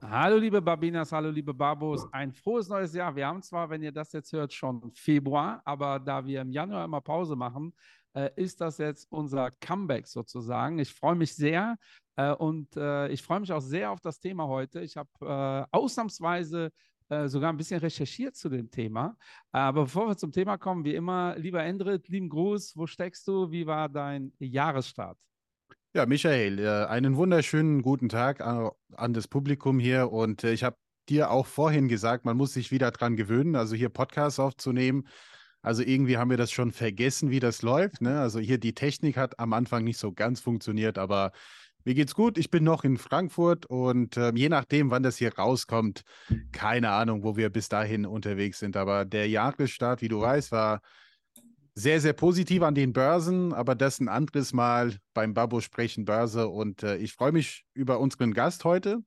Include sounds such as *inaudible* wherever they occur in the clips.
Hallo liebe Babinas, hallo liebe Babos, ein frohes neues Jahr. Wir haben zwar, wenn ihr das jetzt hört, schon Februar, aber da wir im Januar immer Pause machen, äh, ist das jetzt unser Comeback sozusagen. Ich freue mich sehr äh, und äh, ich freue mich auch sehr auf das Thema heute. Ich habe äh, ausnahmsweise äh, sogar ein bisschen recherchiert zu dem Thema. Aber bevor wir zum Thema kommen, wie immer, lieber Endrit, lieben Gruß, wo steckst du? Wie war dein Jahresstart? Ja, Michael, äh, einen wunderschönen guten Tag an, an das Publikum hier und ich habe dir auch vorhin gesagt, man muss sich wieder dran gewöhnen, also hier Podcasts aufzunehmen. Also irgendwie haben wir das schon vergessen, wie das läuft. Ne? Also hier die Technik hat am Anfang nicht so ganz funktioniert, aber mir geht's gut. Ich bin noch in Frankfurt und äh, je nachdem, wann das hier rauskommt, keine Ahnung, wo wir bis dahin unterwegs sind. Aber der Jahresstart, wie du weißt, war sehr, sehr positiv an den Börsen, aber das ein anderes Mal beim Babo Sprechen Börse. Und äh, ich freue mich über unseren Gast heute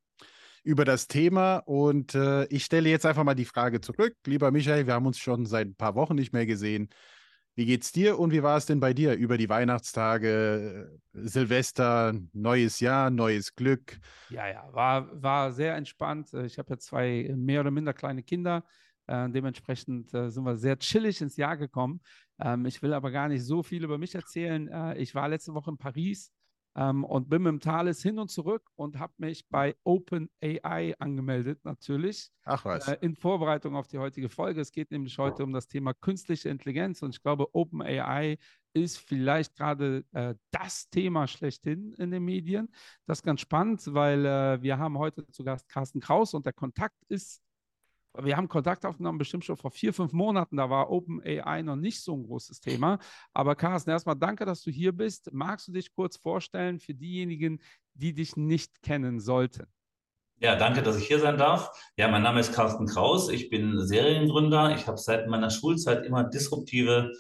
über das Thema. Und äh, ich stelle jetzt einfach mal die Frage zurück. Lieber Michael, wir haben uns schon seit ein paar Wochen nicht mehr gesehen. Wie geht's dir und wie war es denn bei dir über die Weihnachtstage, Silvester, neues Jahr, neues Glück? Ja, ja, war, war sehr entspannt. Ich habe ja zwei mehr oder minder kleine Kinder. Äh, dementsprechend äh, sind wir sehr chillig ins Jahr gekommen. Ähm, ich will aber gar nicht so viel über mich erzählen. Äh, ich war letzte Woche in Paris ähm, und bin mit dem Thales hin und zurück und habe mich bei OpenAI angemeldet, natürlich. Ach was. Äh, in Vorbereitung auf die heutige Folge. Es geht nämlich heute um das Thema künstliche Intelligenz und ich glaube, OpenAI ist vielleicht gerade äh, das Thema schlechthin in den Medien. Das ist ganz spannend, weil äh, wir haben heute zu Gast Carsten Kraus und der Kontakt ist wir haben Kontakt aufgenommen, bestimmt schon vor vier, fünf Monaten. Da war OpenAI noch nicht so ein großes Thema. Aber Carsten, erstmal danke, dass du hier bist. Magst du dich kurz vorstellen für diejenigen, die dich nicht kennen sollten? Ja, danke, dass ich hier sein darf. Ja, mein Name ist Carsten Kraus. Ich bin Seriengründer. Ich habe seit meiner Schulzeit immer disruptive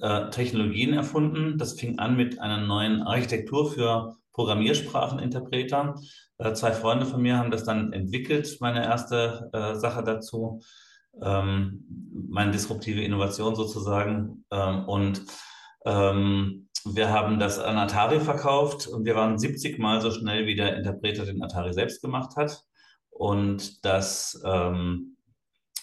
äh, Technologien erfunden. Das fing an mit einer neuen Architektur für Programmierspracheninterpreter. Äh, zwei Freunde von mir haben das dann entwickelt, meine erste äh, Sache dazu, ähm, meine disruptive Innovation sozusagen. Ähm, und ähm, wir haben das an Atari verkauft und wir waren 70 Mal so schnell, wie der Interpreter den Atari selbst gemacht hat. Und das ähm,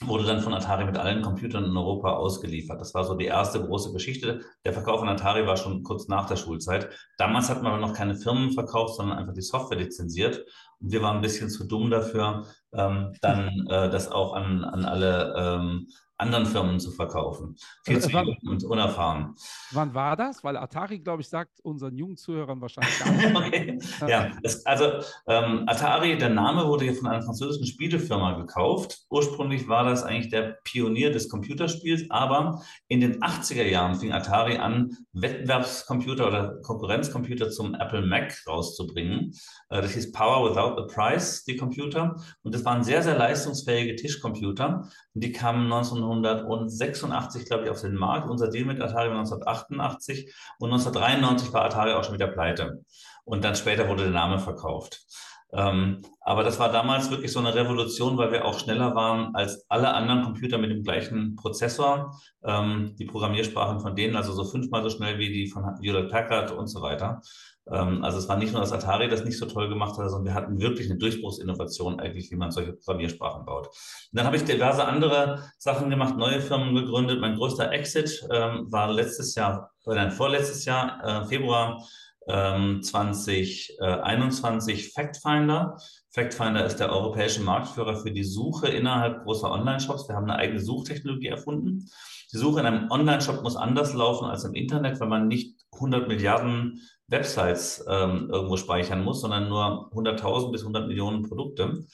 wurde dann von Atari mit allen Computern in Europa ausgeliefert. Das war so die erste große Geschichte. Der Verkauf von Atari war schon kurz nach der Schulzeit. Damals hat man aber noch keine Firmen verkauft, sondern einfach die Software lizenziert. Und wir waren ein bisschen zu dumm dafür, ähm, dann äh, das auch an, an alle ähm, anderen Firmen zu verkaufen. Viel äh, zu jung und unerfahren. Wann war das? Weil Atari, glaube ich, sagt unseren jungen Zuhörern wahrscheinlich gar *laughs* nicht. okay. Ja, es, also ähm, Atari, der Name wurde hier von einer französischen Spielefirma gekauft. Ursprünglich war das eigentlich der Pionier des Computerspiels, aber in den 80er Jahren fing Atari an, Wettbewerbscomputer oder Konkurrenzcomputer zum Apple Mac rauszubringen. Äh, das hieß Power Without the Price, die Computer. Und das waren sehr, sehr leistungsfähige Tischcomputer. Und die kamen 1986, glaube ich, auf den Markt. Unser Deal mit Atari war 1988 und 1993 war Atari auch schon wieder pleite. Und dann später wurde der Name verkauft. Ähm, aber das war damals wirklich so eine Revolution, weil wir auch schneller waren als alle anderen Computer mit dem gleichen Prozessor. Ähm, die Programmiersprachen von denen, also so fünfmal so schnell wie die von Hewlett Packard und so weiter. Ähm, also es war nicht nur das Atari, das nicht so toll gemacht hat, sondern wir hatten wirklich eine Durchbruchsinnovation eigentlich, wie man solche Programmiersprachen baut. Und dann habe ich diverse andere Sachen gemacht, neue Firmen gegründet. Mein größter Exit ähm, war letztes Jahr, oder nein, vorletztes Jahr, äh, Februar ähm, 2021 FactFinder. FactFinder ist der europäische Marktführer für die Suche innerhalb großer Online-Shops. Wir haben eine eigene Suchtechnologie erfunden. Die Suche in einem Online-Shop muss anders laufen als im Internet, weil man nicht 100 Milliarden Websites ähm, irgendwo speichern muss, sondern nur 100.000 bis 100 Millionen Produkte.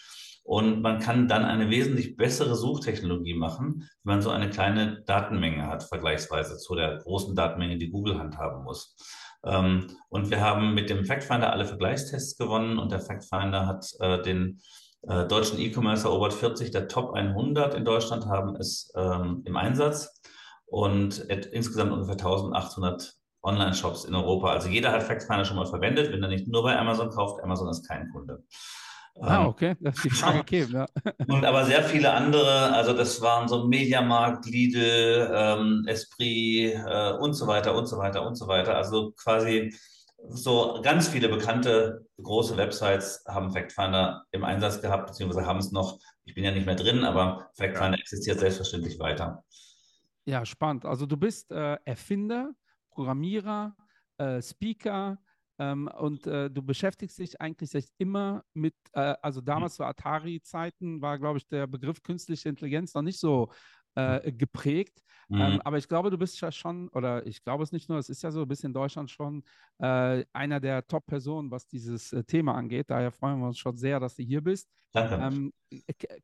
Und man kann dann eine wesentlich bessere Suchtechnologie machen, wenn man so eine kleine Datenmenge hat, vergleichsweise zu der großen Datenmenge, die Google handhaben muss. Ähm, und wir haben mit dem Factfinder alle Vergleichstests gewonnen und der Factfinder hat äh, den äh, deutschen E-Commerce erobert. 40 der Top 100 in Deutschland haben es ähm, im Einsatz und insgesamt ungefähr 1800 Online-Shops in Europa. Also jeder hat FactFinder schon mal verwendet. Wenn er nicht nur bei Amazon kauft, Amazon ist kein Kunde. Ah, ähm, okay, das ist die Frage *laughs* gegeben, ja. Und aber sehr viele andere, also das waren so Mediamarkt, Lidl, ähm, Esprit äh, und so weiter und so weiter und so weiter. Also quasi so ganz viele bekannte große Websites haben FactFinder im Einsatz gehabt, beziehungsweise haben es noch. Ich bin ja nicht mehr drin, aber FactFinder ja. existiert selbstverständlich weiter. Ja, spannend. Also du bist äh, Erfinder, Programmierer, äh, Speaker, ähm, und äh, du beschäftigst dich eigentlich immer mit, äh, also damals zu Atari-Zeiten war, glaube ich, der Begriff künstliche Intelligenz noch nicht so äh, geprägt. Mhm. Ähm, aber ich glaube, du bist ja schon, oder ich glaube es nicht nur, es ist ja so, du bist in Deutschland schon äh, einer der Top-Personen, was dieses äh, Thema angeht. Daher freuen wir uns schon sehr, dass du hier bist. Danke. Ähm,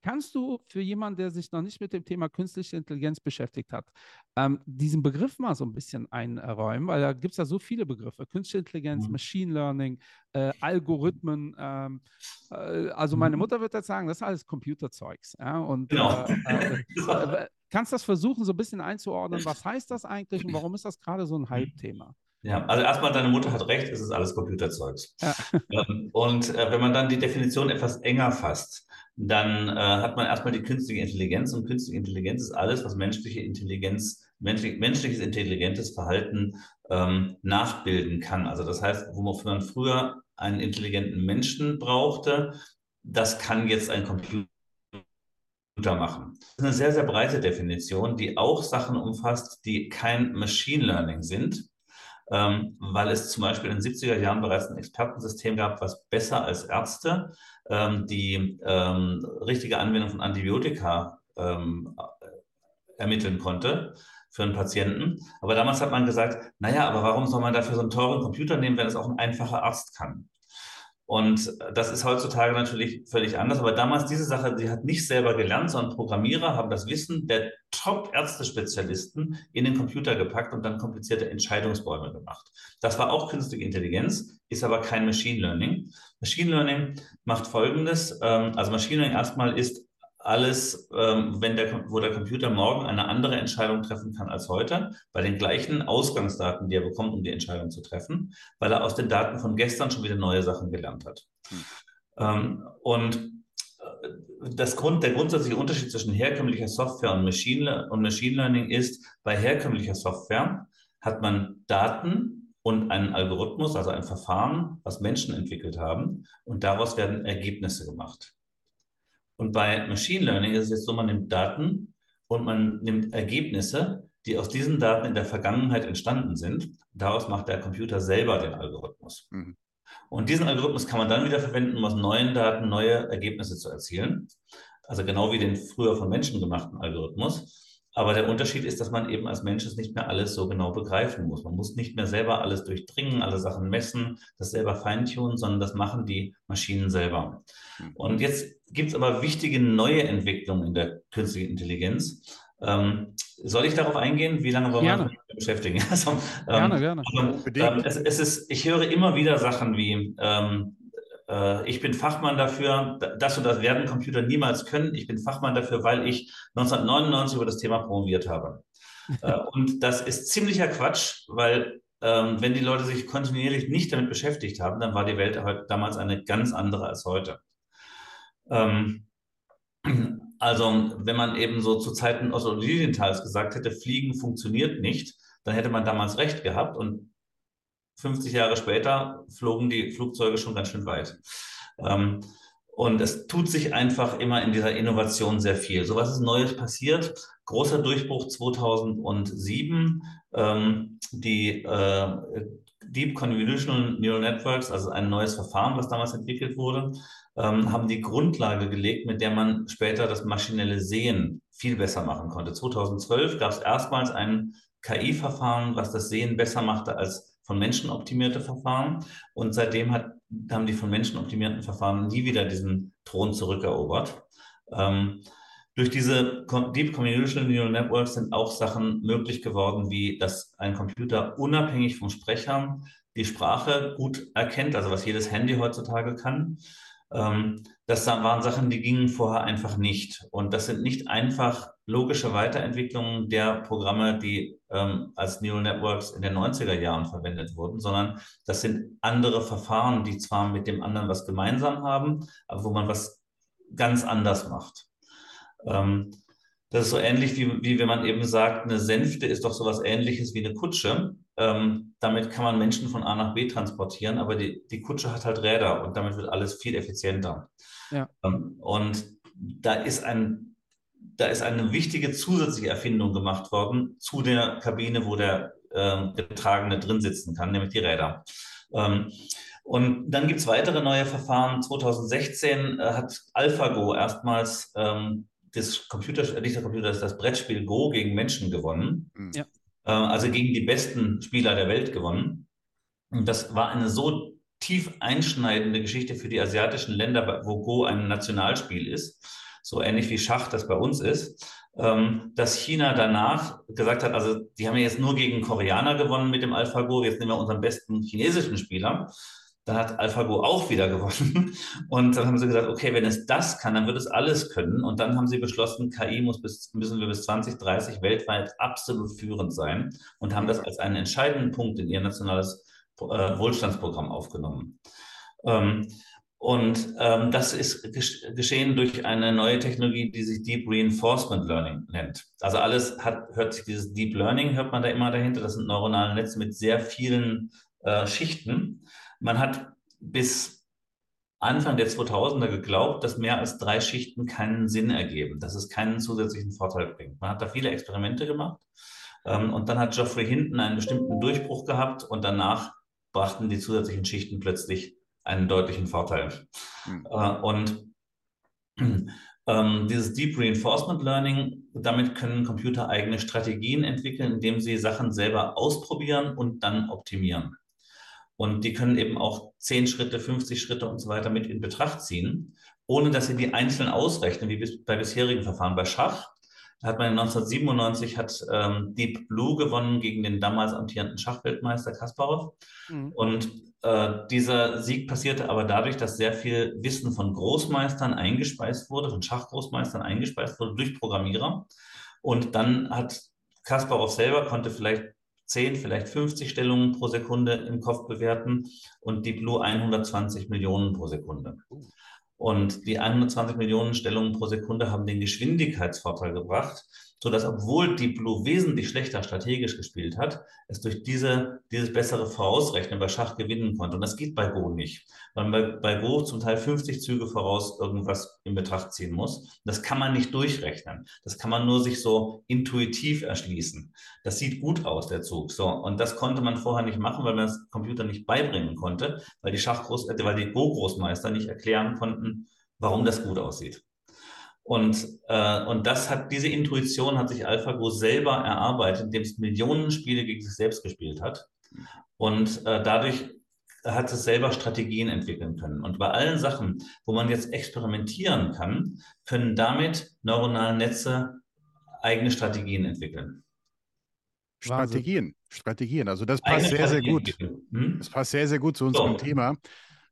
kannst du für jemanden, der sich noch nicht mit dem Thema künstliche Intelligenz beschäftigt hat, ähm, diesen Begriff mal so ein bisschen einräumen? Weil da gibt es ja so viele Begriffe. Künstliche Intelligenz, mhm. Machine Learning, äh, Algorithmen. Ähm, äh, also meine mhm. Mutter wird jetzt sagen, das ist alles Computerzeugs. Ja? Und genau. Äh, äh, *laughs* kannst das versuchen, so ein bisschen einzuordnen, was heißt das eigentlich und *laughs* warum ist das gerade so ein Hype-Thema? Ja, also erstmal, deine Mutter hat recht, es ist alles Computerzeugs. Ja. *laughs* Ähm, und äh, wenn man dann die Definition etwas enger fasst, dann äh, hat man erstmal die künstliche Intelligenz und künstliche Intelligenz ist alles, was menschliche Intelligenz, menschlich, menschliches intelligentes Verhalten ähm, nachbilden kann. Also das heißt, wofür man früher einen intelligenten Menschen brauchte, das kann jetzt ein Computer machen. Das ist eine sehr, sehr breite Definition, die auch Sachen umfasst, die kein Machine Learning sind, ähm, weil es zum Beispiel in den 70er Jahren bereits ein Expertensystem gab, was besser als Ärzte ähm, die ähm, richtige Anwendung von Antibiotika ähm, ermitteln konnte für einen Patienten. Aber damals hat man gesagt, naja, aber warum soll man dafür so einen teuren Computer nehmen, wenn es auch ein einfacher Arzt kann? Und das ist heutzutage natürlich völlig anders. Aber damals diese Sache, sie hat nicht selber gelernt, sondern Programmierer haben das Wissen der Top-Ärzte-Spezialisten in den Computer gepackt und dann komplizierte Entscheidungsbäume gemacht. Das war auch künstliche Intelligenz, ist aber kein Machine Learning. Machine Learning macht Folgendes. Ähm, also Machine Learning erstmal ist alles, ähm, wenn der, wo der Computer morgen eine andere Entscheidung treffen kann als heute, bei den gleichen Ausgangsdaten, die er bekommt, um die Entscheidung zu treffen, weil er aus den Daten von gestern schon wieder neue Sachen gelernt hat. Hm. Ähm, und äh, das Grund, der grundsätzliche Unterschied zwischen herkömmlicher Software und Machine, und Machine Learning ist, bei herkömmlicher Software hat man Daten und einen Algorithmus, also ein Verfahren, was Menschen entwickelt haben, und daraus werden Ergebnisse gemacht. Und bei Machine Learning ist es jetzt so, man nimmt Daten und man nimmt Ergebnisse, die aus diesen Daten in der Vergangenheit entstanden sind. Daraus macht der Computer selber den Algorithmus. Mhm. Und diesen Algorithmus kann man dann wieder verwenden, um aus neuen Daten neue Ergebnisse zu erzielen. Also genau wie den früher von Menschen gemachten Algorithmus. Aber der Unterschied ist, dass man eben als Mensch es nicht mehr alles so genau begreifen muss. Man muss nicht mehr selber alles durchdringen, alle Sachen messen, das selber feintunen, sondern das machen die Maschinen selber. Mhm. Und jetzt gibt es aber wichtige neue Entwicklungen in der künstlichen Intelligenz. Ähm, soll ich darauf eingehen? Wie lange wollen wir uns beschäftigen? *laughs* Also, ähm, gerne, gerne. Also, ähm, es, es, ist, ich höre immer wieder Sachen wie, ähm, äh, ich bin Fachmann dafür, das und das werden Computer niemals können. Ich bin Fachmann dafür, weil ich 1999 über das Thema promoviert habe. *laughs* Äh, und das ist ziemlicher Quatsch, weil ähm, wenn die Leute sich kontinuierlich nicht damit beschäftigt haben, dann war die Welt damals eine ganz andere als heute. Ähm, also, wenn man eben so zu Zeiten Otto Lilienthal's gesagt hätte, Fliegen funktioniert nicht, dann hätte man damals recht gehabt und 50 Jahre später flogen die Flugzeuge schon ganz schön weit. Ähm, und es tut sich einfach immer in dieser Innovation sehr viel. So was ist Neues passiert? Großer Durchbruch 2007. Ähm, die äh, Deep Convolutional Neural Networks, also ein neues Verfahren, was damals entwickelt wurde, ähm, haben die Grundlage gelegt, mit der man später das maschinelle Sehen viel besser machen konnte. 2012 gab es erstmals ein KI-Verfahren, was das Sehen besser machte als von Menschen optimierte Verfahren. Und seitdem hat, haben die von Menschen optimierten Verfahren nie wieder diesen Thron zurückerobert. Ähm, durch diese Deep Convolutional Neural Networks sind auch Sachen möglich geworden, wie dass ein Computer unabhängig vom Sprecher die Sprache gut erkennt, also was jedes Handy heutzutage kann. Ähm, das waren Sachen, die gingen vorher einfach nicht. Und das sind nicht einfach logische Weiterentwicklung der Programme, die ähm, als Neural Networks in den 90er Jahren verwendet wurden, sondern das sind andere Verfahren, die zwar mit dem anderen was gemeinsam haben, aber wo man was ganz anders macht. Ähm, das ist so ähnlich wie, wie wenn man eben sagt, eine Sänfte ist doch sowas ähnliches wie eine Kutsche. Ähm, damit kann man Menschen von A nach B transportieren, aber die, die Kutsche hat halt Räder und damit wird alles viel effizienter. Ja. Ähm, und da ist ein, da ist eine wichtige zusätzliche Erfindung gemacht worden zu der Kabine, wo der äh, Getragene drin sitzen kann, nämlich die Räder. Ähm, und dann gibt es weitere neue Verfahren. 2016 äh, hat AlphaGo erstmals ähm, das Computer, nicht der Computer, das Brettspiel Go gegen Menschen gewonnen. Mhm. Ja. Äh, also gegen die besten Spieler der Welt gewonnen. Und das war eine so tief einschneidende Geschichte für die asiatischen Länder, wo Go ein Nationalspiel ist, so ähnlich wie Schach das bei uns ist, ähm, dass China danach gesagt hat, also die haben ja jetzt nur gegen Koreaner gewonnen mit dem AlphaGo, jetzt nehmen wir unseren besten chinesischen Spieler. Dann hat AlphaGo auch wieder *laughs* gewonnen. Und dann haben sie gesagt, okay, wenn es das kann, dann wird es alles können. Und dann haben sie beschlossen, KI muss bis, müssen wir bis 2030 weltweit absolut führend sein und haben das als einen entscheidenden Punkt in ihr nationales äh, Wohlstandsprogramm aufgenommen. Ähm, und ähm, das ist geschehen durch eine neue Technologie, die sich Deep Reinforcement Learning nennt. Also alles hat, hört sich dieses Deep Learning, hört man da immer dahinter. Das sind neuronale Netze mit sehr vielen äh, Schichten. Man hat bis Anfang der 2000er geglaubt, dass mehr als drei Schichten keinen Sinn ergeben, dass es keinen zusätzlichen Vorteil bringt. Man hat da viele Experimente gemacht ähm, und dann hat Geoffrey Hinton einen bestimmten Durchbruch gehabt und danach brachten die zusätzlichen Schichten plötzlich einen deutlichen Vorteil. Mhm. Äh, und ähm, dieses Deep Reinforcement Learning, damit können Computer eigene Strategien entwickeln, indem sie Sachen selber ausprobieren und dann optimieren. Und die können eben auch 10 Schritte, 50 Schritte und so weiter mit in Betracht ziehen, ohne dass sie die einzeln ausrechnen, wie bei bisherigen Verfahren. Bei Schach hat man 1997 hat ähm, Deep Blue gewonnen gegen den damals amtierenden Schachweltmeister Kasparov. Mhm. Und äh, dieser Sieg passierte aber dadurch, dass sehr viel Wissen von Großmeistern eingespeist wurde, von Schachgroßmeistern eingespeist wurde durch Programmierer. Und dann hat Kasparov selber konnte vielleicht 10, vielleicht 50 Stellungen pro Sekunde im Kopf bewerten und Deep Blue 120 Millionen pro Sekunde. Und die 120 Millionen Stellungen pro Sekunde haben den Geschwindigkeitsvorteil gebracht, sodass obwohl Deep Blue wesentlich schlechter strategisch gespielt hat, es durch diese, dieses bessere Vorausrechnen bei Schach gewinnen konnte. Und das geht bei Go nicht, weil man bei, bei Go zum Teil 50 Züge voraus irgendwas in Betracht ziehen muss. Das kann man nicht durchrechnen. Das kann man nur sich so intuitiv erschließen. Das sieht gut aus, der Zug. So. Und das konnte man vorher nicht machen, weil man das Computer nicht beibringen konnte, weil die Schachgroß, äh, weil die Go-Großmeister nicht erklären konnten, warum das gut aussieht. Und, äh, und das hat, diese Intuition hat sich AlphaGo selber erarbeitet, indem es Millionen Spiele gegen sich selbst gespielt hat. Und äh, dadurch hat es selber Strategien entwickeln können. Und bei allen Sachen, wo man jetzt experimentieren kann, können damit neuronale Netze eigene Strategien entwickeln. Strategien, Strategien. Also das passt sehr, sehr gut. Hm? Das passt sehr, sehr gut zu unserem so. Thema.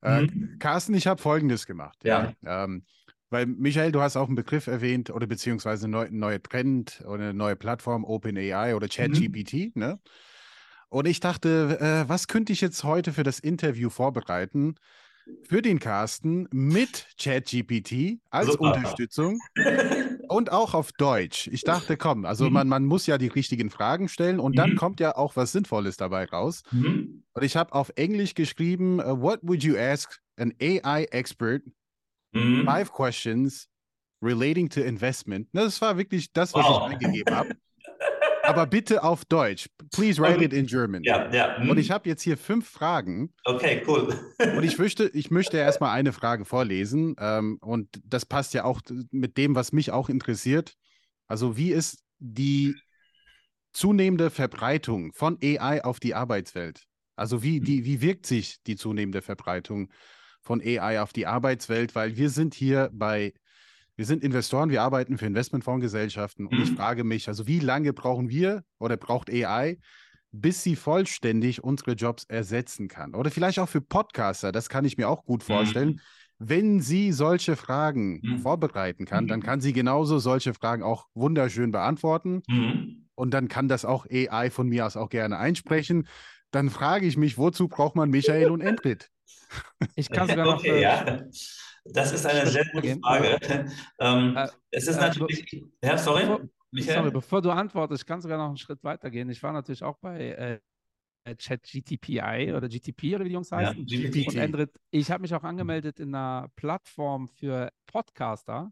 Äh, hm? Carsten, ich habe Folgendes gemacht. Ja. ja. Ähm, weil, Michael, du hast auch einen Begriff erwähnt oder beziehungsweise ein neu, neue Trend oder eine neue Plattform, OpenAI oder ChatGPT. Mhm. Ne? Und ich dachte, äh, was könnte ich jetzt heute für das Interview vorbereiten? Für den Carsten mit ChatGPT als Super. Unterstützung und auch auf Deutsch. Ich dachte, komm, also mhm. man, man muss ja die richtigen Fragen stellen und mhm. dann kommt ja auch was Sinnvolles dabei raus. Mhm. Und ich habe auf Englisch geschrieben, uh, what would you ask an AI expert Mhm. Five questions relating to investment. Das war wirklich das, was wow. ich eingegeben habe. *laughs* Aber bitte auf Deutsch. Please write okay. it in German. Ja, ja. Mhm. Und ich habe jetzt hier fünf Fragen. Okay, cool. *laughs* und ich möchte, ich möchte erstmal eine Frage vorlesen. Ähm, und das passt ja auch mit dem, was mich auch interessiert. Also, wie ist die zunehmende Verbreitung von AI auf die Arbeitswelt? Also, wie, die, wie wirkt sich die zunehmende Verbreitung von AI auf die Arbeitswelt, weil wir sind hier bei, wir sind Investoren, wir arbeiten für Investmentfondsgesellschaften und mhm. ich frage mich, also wie lange brauchen wir oder braucht AI, bis sie vollständig unsere Jobs ersetzen kann? Oder vielleicht auch für Podcaster, das kann ich mir auch gut vorstellen. Mhm. wenn sie solche Fragen Mhm. vorbereiten kann, dann Mhm. kann sie genauso solche Fragen auch wunderschön beantworten. Mhm. Und dann kann das auch AI von mir aus auch gerne einsprechen. Dann frage ich mich, wozu braucht man Michael und Endrit? Ich kann sogar noch. Okay, äh, ja. Das ist eine sehr gute. Frage. Ähm, Äh, es ist äh, natürlich. Ja, sorry, bevor- Michael. Sorry, bevor du antwortest, ich kann sogar noch einen Schritt weiter gehen. Ich war natürlich auch bei äh, ChatGTPI oder GTP oder wie die Jungs Ja, heißen. GPT. Und Endrit, ich habe mich auch angemeldet in einer Plattform für Podcaster,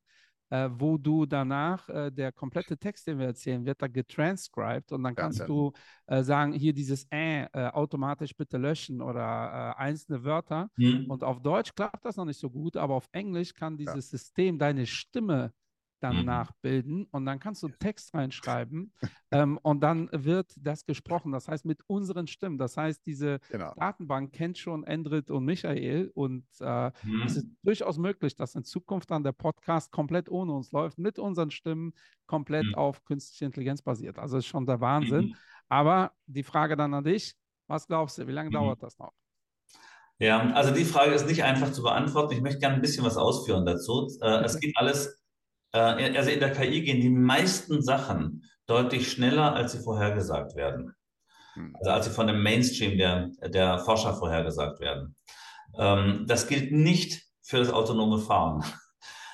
äh, wo du danach äh, der komplette Text, den wir erzählen, wird da getranscribed und dann Ja, kannst ja. du äh, sagen, hier dieses äh, automatisch bitte löschen oder äh, einzelne Wörter. Hm. Und auf Deutsch klappt das noch nicht so gut, aber auf Englisch kann dieses System deine Stimme dann Mhm. nachbilden und dann kannst du Text reinschreiben *laughs* ähm, und dann wird das gesprochen. Das heißt mit unseren Stimmen. Das heißt, diese Genau. Datenbank kennt schon Endrit und Michael und äh, Hm. es ist durchaus möglich, dass in Zukunft dann der Podcast komplett ohne uns läuft, mit unseren Stimmen komplett Mhm. auf künstliche Intelligenz basiert. Also ist schon der Wahnsinn. Mhm. Aber die Frage dann an dich, was glaubst du, wie lange Mhm. dauert das noch? Ja, also die Frage ist nicht einfach zu beantworten. Ich möchte gerne ein bisschen was ausführen dazu. Äh, es geht alles, also in der KI gehen die meisten Sachen deutlich schneller, als sie vorhergesagt werden. Hm. Also als sie von dem Mainstream der, der Forscher vorhergesagt werden. Ähm, das gilt nicht für das autonome Fahren.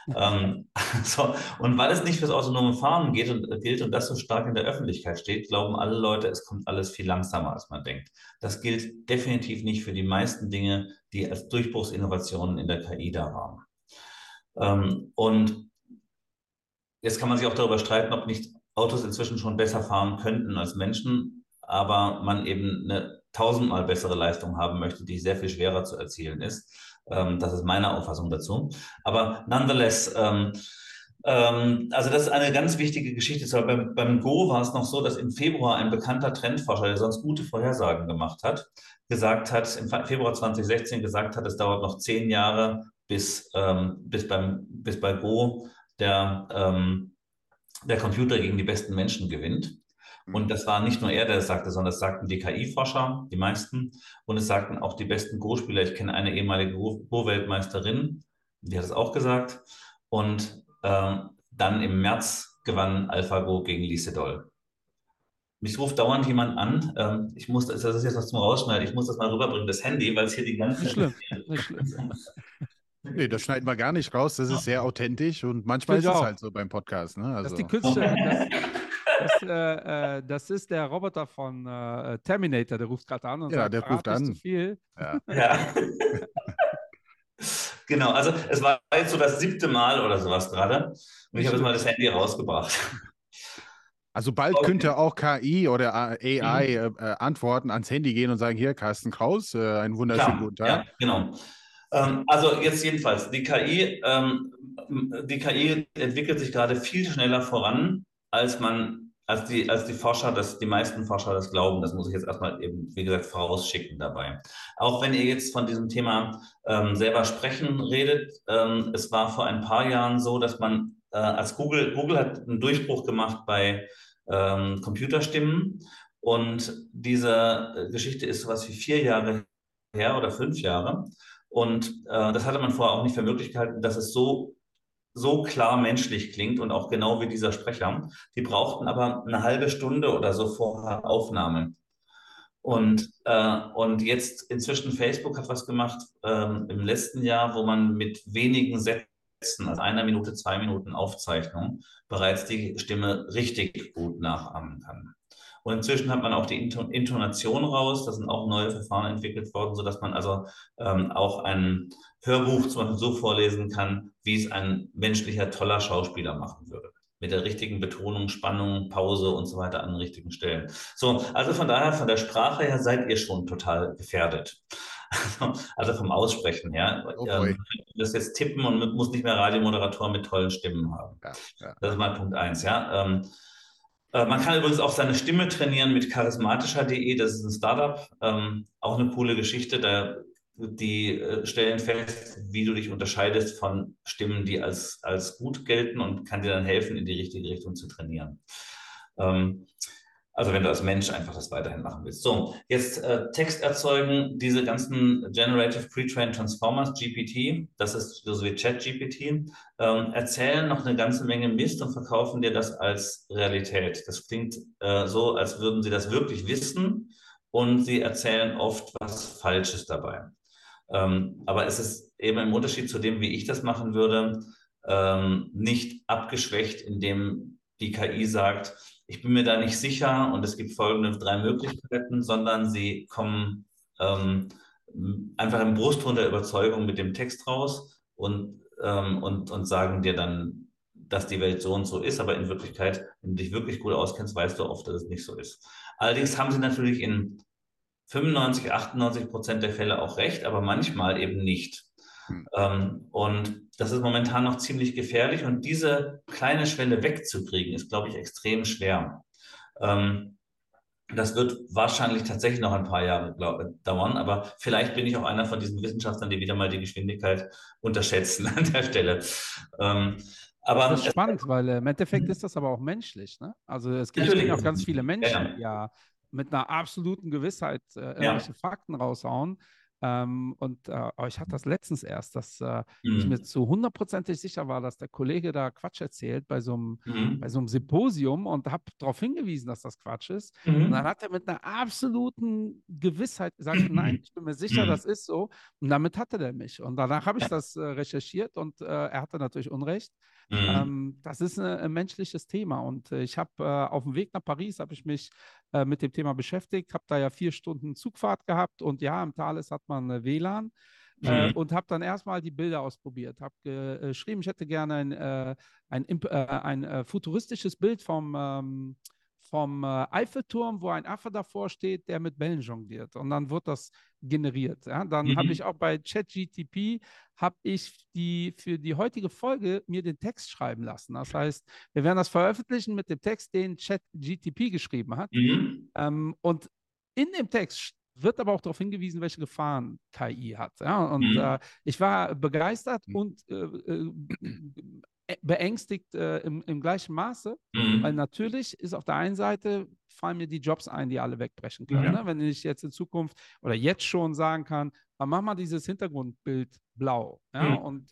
*laughs* ähm, so, und weil es nicht fürs autonome Fahren geht und, gilt und das so stark in der Öffentlichkeit steht, glauben alle Leute, es kommt alles viel langsamer, als man denkt. Das gilt definitiv nicht für die meisten Dinge, die als Durchbruchsinnovationen in der KI da waren. Ähm, und jetzt kann man sich auch darüber streiten, ob nicht Autos inzwischen schon besser fahren könnten als Menschen, aber man eben eine tausendmal bessere Leistung haben möchte, die sehr viel schwerer zu erzielen ist. Ähm, das ist meine Auffassung dazu. Aber nonetheless, ähm, ähm, also das ist eine ganz wichtige Geschichte. Zwar beim, beim Go war es noch so, dass im Februar ein bekannter Trendforscher, der sonst gute Vorhersagen gemacht hat, gesagt hat, im Februar 2016 gesagt hat, es dauert noch zehn Jahre, bis, ähm, bis, beim, bis bei Go der, ähm, der Computer gegen die besten Menschen gewinnt. Und das war nicht nur er, der das sagte, sondern das sagten die KI-Forscher, die meisten. Und es sagten auch die besten Go-Spieler. Ich kenne eine ehemalige Go-Weltmeisterin, die hat es auch gesagt. Und äh, dann im März gewann AlphaGo gegen Lise Doll. Mich ruft dauernd jemand an. Ähm, ich muss, das ist jetzt was zum Rausschneiden. Ich muss das mal rüberbringen, das Handy, weil es hier die ganze Nicht schlimm, nicht schlimm. *laughs* Nee, das schneiden wir gar nicht raus. Das ist sehr authentisch und manchmal ist es auch. halt so beim Podcast. Ne? Das Also, ist die künstliche, das, *laughs* das, äh, äh, das ist der Roboter von äh, Terminator, der ruft gerade an und Ja, sagt, der "Verrat ruft an." zu viel. ja. *laughs* Ja. genau, also es war jetzt so das siebte Mal oder sowas gerade. Und ich habe jetzt mal das Handy rausgebracht. also bald Okay. könnte auch KI oder AI äh, äh, Antworten ans Handy gehen und sagen, hier, Carsten Kraus, äh, einen wunderschönen Klar, guten Tag. Ja, genau. Ähm, also jetzt jedenfalls, die KI, ähm, die KI entwickelt sich gerade viel schneller voran, als man, als die, als die Forscher, das, die meisten Forscher das glauben. Das muss ich jetzt erstmal eben, wie gesagt, vorausschicken dabei. Auch wenn ihr jetzt von diesem Thema ähm, selber sprechen redet, es war vor ein paar Jahren so, dass man äh, als Google, Google hat einen Durchbruch gemacht bei Computerstimmen und diese Geschichte ist sowas wie vier Jahre her oder fünf Jahre. Und äh, das hatte man vorher auch nicht für möglich gehalten, dass es so, so klar menschlich klingt und auch genau wie dieser Sprecher. Die brauchten aber eine halbe Stunde oder so vorher Aufnahme. Und, äh, und jetzt inzwischen Facebook hat was gemacht ähm, im letzten Jahr, wo man mit wenigen Sätzen, also einer Minute, zwei Minuten Aufzeichnung, bereits die Stimme richtig gut nachahmen kann. Und inzwischen hat man auch die Intonation raus. Da sind auch neue Verfahren entwickelt worden, sodass man also ähm, auch ein Hörbuch zum Beispiel so vorlesen kann, wie es ein menschlicher, toller Schauspieler machen würde. Mit der richtigen Betonung, Spannung, Pause und so weiter an den richtigen Stellen. So, also von daher, von der Sprache her seid ihr schon total gefährdet. Also vom Aussprechen her. Oh ähm, das jetzt tippen und muss nicht mehr Radiomoderator mit tollen Stimmen haben. Ja, ja. Das ist mal Punkt eins, ja. Ähm, äh, man kann übrigens auch seine Stimme trainieren mit charismatischer.de. Das ist ein Startup. Ähm, auch eine coole Geschichte. Da, die äh, stellen fest, wie du dich unterscheidest von Stimmen, die als, als gut gelten und kann dir dann helfen, in die richtige Richtung zu trainieren. Ähm, Also wenn du als Mensch einfach das weiterhin machen willst. So, jetzt äh, Text erzeugen, diese ganzen Generative Pre-Trained Transformers, GPT, das ist so wie Chat-GPT, ähm, erzählen noch eine ganze Menge Mist und verkaufen dir das als Realität. Das klingt äh, so, als würden sie das wirklich wissen und sie erzählen oft was Falsches dabei. Ähm, aber es ist eben im Unterschied zu dem, wie ich das machen würde, ähm, nicht abgeschwächt, indem die KI sagt, ich bin mir da nicht sicher und es gibt folgende drei Möglichkeiten, sondern sie kommen ähm, einfach im Brustton der Überzeugung mit dem Text raus und, ähm, und, und sagen dir dann, dass die Welt so und so ist, aber in Wirklichkeit, wenn du dich wirklich gut auskennst, weißt du oft, dass es nicht so ist. Allerdings haben sie natürlich in 95, 98 Prozent der Fälle auch recht, aber manchmal eben nicht. Hm. Ähm, und das ist momentan noch ziemlich gefährlich und diese kleine Schwelle wegzukriegen, ist, glaube ich, extrem schwer. Ähm, das wird wahrscheinlich tatsächlich noch ein paar Jahre dauern, aber vielleicht bin ich auch einer von diesen Wissenschaftlern, die wieder mal die Geschwindigkeit unterschätzen *laughs* an der Stelle. Ähm, aber das ist spannend, weil äh, im Endeffekt ist das aber auch menschlich. Ne? Also es gibt natürlich auch ganz viele Menschen, ja, ja mit einer absoluten Gewissheit äh, irgendwelche ja. Fakten raushauen. Ähm, und äh, ich hatte das letztens erst, dass äh, mhm. ich mir zu hundertprozentig sicher war, dass der Kollege da Quatsch erzählt bei so einem, mhm. bei so einem Symposium und habe darauf hingewiesen, dass das Quatsch ist. Mhm. Und dann hat er mit einer absoluten Gewissheit gesagt, nein, *clears throat* ich bin mir sicher, mhm. das ist so. Und damit hatte der mich. Und danach habe ich das äh, recherchiert und äh, er hatte natürlich Unrecht. Mhm. Ähm, das ist ein, ein, menschliches Thema und äh, ich habe äh, auf dem Weg nach Paris habe ich mich äh, mit dem Thema beschäftigt, habe da ja vier Stunden Zugfahrt gehabt und ja, im Thales hat man äh, WLAN. Äh, mhm. und habe dann erstmal die Bilder ausprobiert, habe äh, geschrieben, ich hätte gerne ein, ein, ein futuristisches Bild vom ähm, vom äh, Eiffelturm, wo ein Affe davor steht, der mit Bällen jongliert. Und dann wird das generiert. Ja? Dann mhm. habe ich auch bei ChatGTP habe ich die für die heutige Folge mir den Text schreiben lassen. Das heißt, wir werden das veröffentlichen mit dem Text, den ChatGTP geschrieben hat. Mhm. Ähm, und in dem Text wird aber auch darauf hingewiesen, welche Gefahren KI hat. Ja? Und mhm. äh, ich war begeistert mhm. und äh, äh beängstigt äh, im, im, gleichen Maße, mhm. weil natürlich ist auf der einen Seite fallen mir die Jobs ein, die alle wegbrechen können. Ja. Ne? Wenn ich jetzt in Zukunft oder jetzt schon sagen kann, mach mal dieses Hintergrundbild blau. Ja? Mhm. Und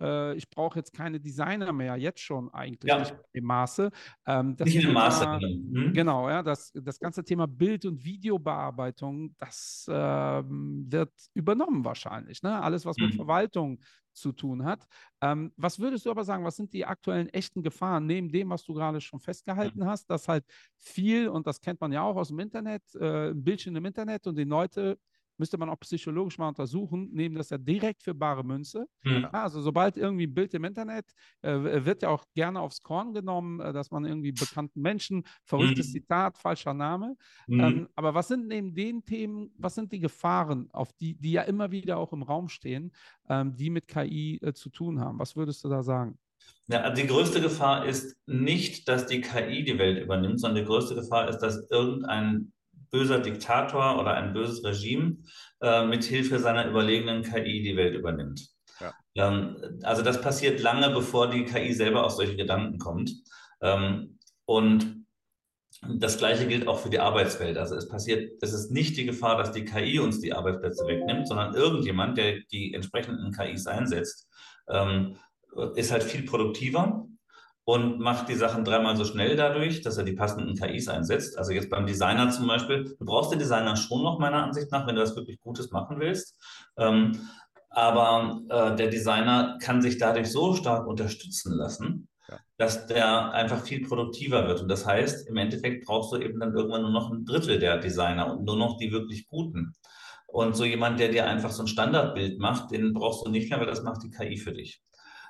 äh, ich brauche jetzt keine Designer mehr, jetzt schon eigentlich ja. nicht im Maße. Ähm, nicht in dem Maße. Genau. Mhm. Genau, ja, das, das ganze Thema Bild- und Videobearbeitung, das ähm, wird übernommen wahrscheinlich. Ne? Alles, was mit mhm. Verwaltung zu tun hat. Ähm, was würdest du aber sagen, was sind die aktuellen echten Gefahren, neben dem, was du gerade schon festgehalten hast, dass halt viel, und das kennt man ja auch aus dem Internet, äh, Bildschirm im Internet und die Leute müsste man auch psychologisch mal untersuchen, nehmen das ja direkt für bare Münze. Mhm. Also sobald irgendwie ein Bild im Internet, äh, wird ja auch gerne aufs Korn genommen, äh, dass man irgendwie bekannten Menschen, verrücktes mhm. Zitat, falscher Name. Mhm. Ähm, aber was sind neben den Themen, was sind die Gefahren, auf die, die ja immer wieder auch im Raum stehen, ähm, die mit KI äh, zu tun haben? Was würdest du da sagen? Ja, also die größte Gefahr ist nicht, dass die KI die Welt übernimmt, sondern die größte Gefahr ist, dass irgendein böser Diktator oder ein böses Regime äh, mit Hilfe seiner überlegenen KI die Welt übernimmt. Ja. Ähm, also das passiert lange, bevor die KI selber auf solche Gedanken kommt. Ähm, und das Gleiche gilt auch für die Arbeitswelt. Also es passiert, es ist nicht die Gefahr, dass die KI uns die Arbeitsplätze wegnimmt, sondern irgendjemand, der die entsprechenden KIs einsetzt, ähm, ist halt viel produktiver und macht die Sachen dreimal so schnell dadurch, dass er die passenden KIs einsetzt. Also jetzt beim Designer zum Beispiel, du brauchst den Designer schon noch meiner Ansicht nach, wenn du das wirklich Gutes machen willst. Ähm, aber äh, der Designer kann sich dadurch so stark unterstützen lassen, ja. dass der einfach viel produktiver wird. Und das heißt, im Endeffekt brauchst du eben dann irgendwann nur noch ein Drittel der Designer und nur noch die wirklich guten. Und so jemand, der dir einfach so ein Standardbild macht, den brauchst du nicht mehr, weil das macht die KI für dich.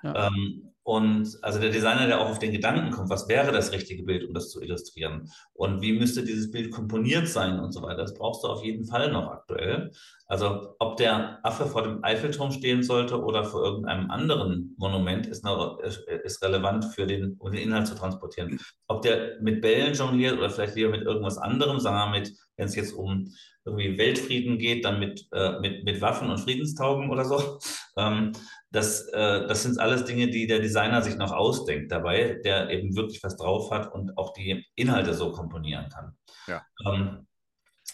Ja. Ähm, und also der Designer, der auch auf den Gedanken kommt, was wäre das richtige Bild, um das zu illustrieren? Und wie müsste dieses Bild komponiert sein und so weiter? Das brauchst du auf jeden Fall noch aktuell. Also ob der Affe vor dem Eiffelturm stehen sollte oder vor irgendeinem anderen Monument, ist, noch, ist relevant für den, um den Inhalt zu transportieren. Ob der mit Bällen jongliert oder vielleicht lieber mit irgendwas anderem, sagen wir mit, wenn es jetzt um irgendwie Weltfrieden geht, dann mit, äh, mit, mit Waffen und Friedenstauben oder so. Ähm, das, äh, das sind alles Dinge, die der Designer sich noch ausdenkt dabei, der eben wirklich was drauf hat und auch die Inhalte so komponieren kann. Ja. Ähm,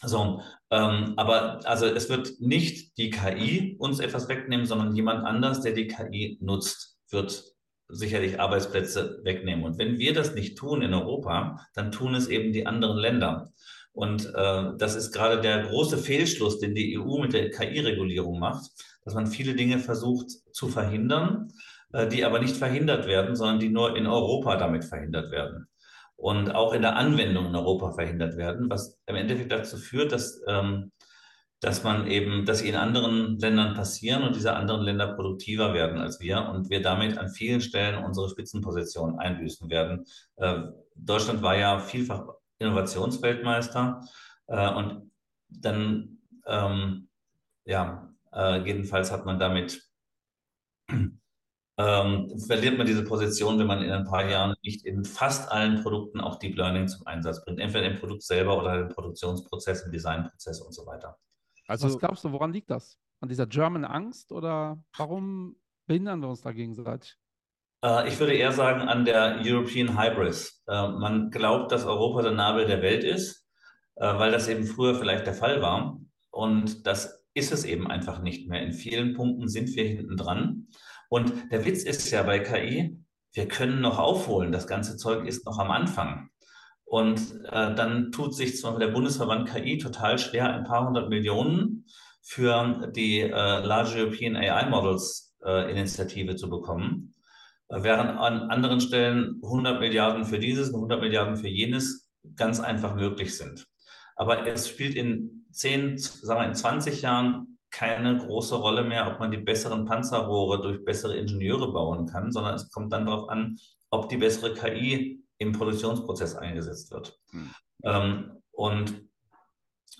so, ähm, aber also es wird nicht die KI uns etwas wegnehmen, sondern jemand anders, der die KI nutzt, wird sicherlich Arbeitsplätze wegnehmen. Und wenn wir das nicht tun in Europa, dann tun es eben die anderen Länder. Und äh, das ist gerade der große Fehlschluss, den die EU mit der KI-Regulierung macht, dass man viele Dinge versucht zu verhindern, äh, die aber nicht verhindert werden, sondern die nur in Europa damit verhindert werden. Und auch in der Anwendung in Europa verhindert werden, was im Endeffekt dazu führt, dass ähm, dass man eben, dass sie in anderen Ländern passieren und diese anderen Länder produktiver werden als wir und wir damit an vielen Stellen unsere Spitzenposition einbüßen werden. Äh, Deutschland war ja vielfach Innovationsweltmeister äh, und dann, ähm, ja, äh, jedenfalls hat man damit, *clears throat* ähm, verliert man diese Position, wenn man in ein paar Jahren nicht in fast allen Produkten auch Deep Learning zum Einsatz bringt, entweder im Produkt selber oder im Produktionsprozess, im Designprozess und so weiter. Also, Was glaubst du, woran liegt das? An dieser German Angst oder warum behindern wir uns da gegenseitig? Äh, ich würde eher sagen an der European Hybris. Äh, man glaubt, dass Europa der Nabel der Welt ist, äh, weil das eben früher vielleicht der Fall war. Und das ist es eben einfach nicht mehr. In vielen Punkten sind wir hinten dran. Und der Witz ist ja bei KI, wir können noch aufholen. Das ganze Zeug ist noch am Anfang. Und äh, dann tut sich zum Beispiel der Bundesverband KI total schwer, ein paar hundert Millionen für die äh, Large European AI Models äh, Initiative zu bekommen, während an anderen Stellen 100 Milliarden für dieses und 100 Milliarden für jenes ganz einfach möglich sind. Aber es spielt in 10, sagen wir in 20 Jahren keine große Rolle mehr, ob man die besseren Panzerrohre durch bessere Ingenieure bauen kann, sondern es kommt dann darauf an, ob die bessere KI im Produktionsprozess eingesetzt wird. Mhm. Ähm, und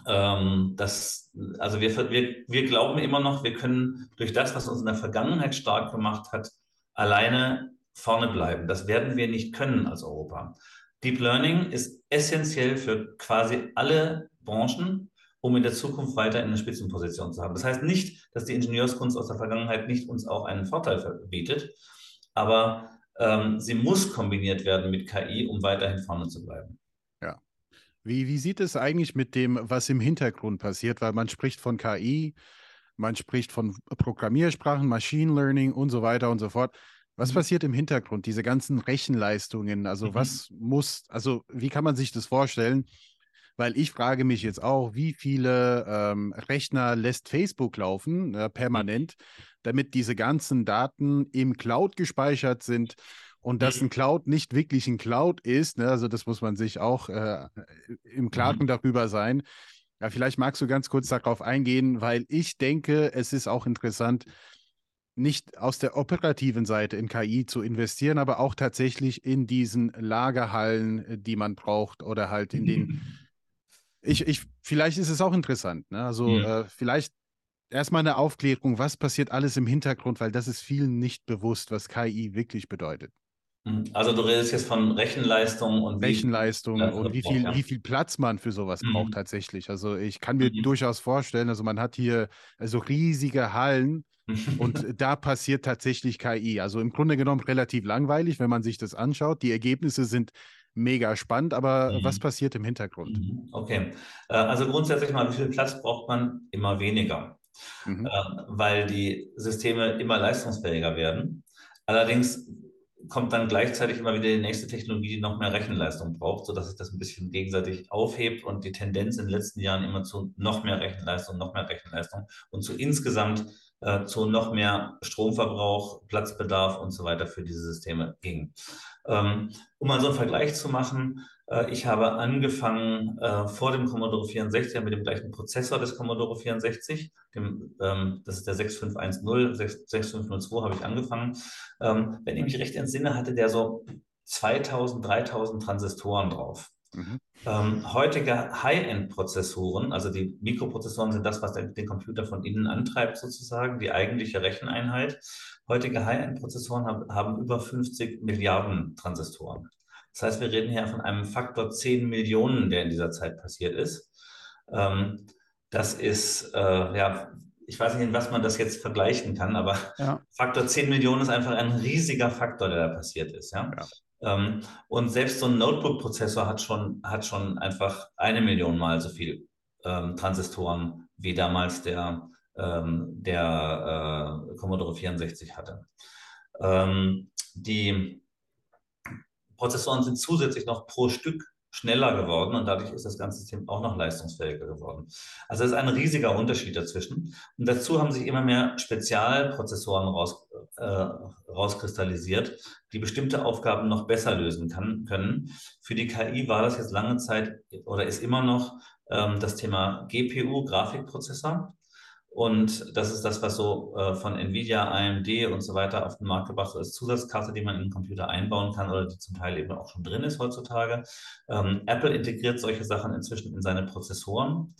ähm, das, also wir, wir, wir glauben immer noch, wir können durch das, was uns in der Vergangenheit stark gemacht hat, alleine vorne bleiben. Das werden wir nicht können als Europa. Deep Learning ist essentiell für quasi alle Branchen, um in der Zukunft weiter in eine Spitzenposition zu haben. Das heißt nicht, dass die Ingenieurskunst aus der Vergangenheit nicht uns auch einen Vorteil bietet, aber ähm, sie muss kombiniert werden mit KI, um weiterhin vorne zu bleiben. Ja. Wie, wie sieht es eigentlich mit dem, was im Hintergrund passiert? Weil man spricht von KI, man spricht von Programmiersprachen, Machine Learning und so weiter und so fort. Was mhm. passiert im Hintergrund? Diese ganzen Rechenleistungen, also mhm. was muss, also wie kann man sich das vorstellen? Weil ich frage mich jetzt auch, wie viele ähm, Rechner lässt Facebook laufen, äh, permanent, damit diese ganzen Daten im Cloud gespeichert sind und dass ein Cloud nicht wirklich ein Cloud ist. Ne? Also das muss man sich auch äh, im Klaren mhm. darüber sein. Ja, vielleicht magst du ganz kurz darauf eingehen, weil ich denke, es ist auch interessant, nicht aus der operativen Seite in KI zu investieren, aber auch tatsächlich in diesen Lagerhallen, die man braucht oder halt in den ich, ich, vielleicht ist es auch interessant. Ne? Also mhm. äh, vielleicht erstmal eine Aufklärung, was passiert alles im Hintergrund, weil das ist vielen nicht bewusst, was KI wirklich bedeutet. Mhm. Also du redest jetzt von Rechenleistung und Rechenleistung wie, und wie viel, ja. wie viel Platz man für sowas mhm. braucht tatsächlich. Also ich kann mir mhm. durchaus vorstellen, also man hat hier also riesige Hallen und *laughs* da passiert tatsächlich KI. Also im Grunde genommen relativ langweilig, wenn man sich das anschaut. Die Ergebnisse sind mega spannend, aber mhm. was passiert im Hintergrund? Mhm. Okay, äh, also grundsätzlich mal, wie viel Platz braucht man? Immer weniger, mhm. Äh, weil die Systeme immer leistungsfähiger werden. Allerdings kommt dann gleichzeitig immer wieder die nächste Technologie, die noch mehr Rechenleistung braucht, sodass sich das ein bisschen gegenseitig aufhebt und die Tendenz in den letzten Jahren immer zu noch mehr Rechenleistung, noch mehr Rechenleistung und zu insgesamt äh, zu noch mehr Stromverbrauch, Platzbedarf und so weiter für diese Systeme ging. Ähm, um mal so einen Vergleich zu machen, äh, ich habe angefangen äh, vor dem Commodore 64 mit dem gleichen Prozessor des Commodore 64, dem, ähm, das ist der 6510, 6502 habe ich angefangen. Ähm, wenn ich mich recht entsinne, hatte der so 2000, 3000 Transistoren drauf. Mhm. Ähm, heutige High-End-Prozessoren, also die Mikroprozessoren sind das, was den, Computer von innen antreibt, sozusagen, die eigentliche Recheneinheit. Heutige High-End-Prozessoren haben, haben über 50 Milliarden Transistoren. Das heißt, wir reden hier von einem Faktor 10 Millionen, der in dieser Zeit passiert ist. Ähm, das ist äh, ja ich weiß nicht, in was man das jetzt vergleichen kann, aber ja. Faktor 10 Millionen ist einfach ein riesiger Faktor, der da passiert ist. Ja? ja. Ähm, und selbst so ein Notebook-Prozessor hat schon, hat schon einfach eine Million Mal so viel ähm, Transistoren wie damals der, ähm, der äh, Commodore 64 hatte. Ähm, die Prozessoren sind zusätzlich noch pro Stück schneller geworden und dadurch ist das ganze System auch noch leistungsfähiger geworden. Also es ist ein riesiger Unterschied dazwischen. Und dazu haben sich immer mehr Spezialprozessoren raus, äh, rauskristallisiert, die bestimmte Aufgaben noch besser lösen kann, können. Für die KI war das jetzt lange Zeit oder ist immer noch ähm, das Thema GPU, Grafikprozessor. Und das ist das, was so äh, von Nvidia, AMD und so weiter auf den Markt gebracht wird, als Zusatzkarte, die man in den Computer einbauen kann oder die zum Teil eben auch schon drin ist heutzutage. Ähm, Apple integriert solche Sachen inzwischen in seine Prozessoren.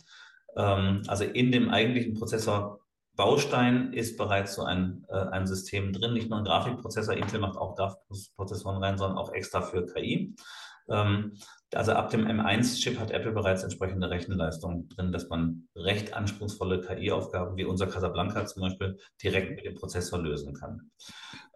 Ähm, also in dem eigentlichen Prozessor Baustein ist bereits so ein, äh, ein System drin, nicht nur ein Grafikprozessor. Intel macht auch Grafikprozessoren rein, sondern auch extra für KI. Ähm, also ab dem M1-Chip hat Apple bereits entsprechende Rechenleistung drin, dass man recht anspruchsvolle KI-Aufgaben wie unser Casablanca zum Beispiel direkt mit dem Prozessor lösen kann.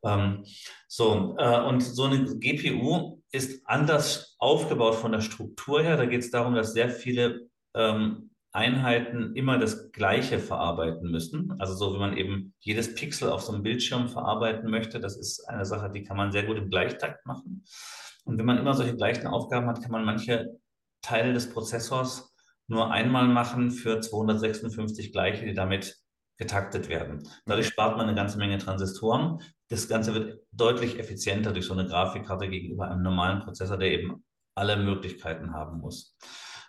Ähm, so, äh, und so eine GPU ist anders aufgebaut von der Struktur her. Da geht es darum, dass sehr viele ähm, Einheiten immer das Gleiche verarbeiten müssen. Also so wie man eben jedes Pixel auf so einem Bildschirm verarbeiten möchte, das ist eine Sache, die kann man sehr gut im Gleichtakt machen. Und wenn man immer solche gleichen Aufgaben hat, kann man manche Teile des Prozessors nur einmal machen für 256 gleiche, die damit getaktet werden. Dadurch spart man eine ganze Menge Transistoren. Das Ganze wird deutlich effizienter durch so eine Grafikkarte gegenüber einem normalen Prozessor, der eben alle Möglichkeiten haben muss.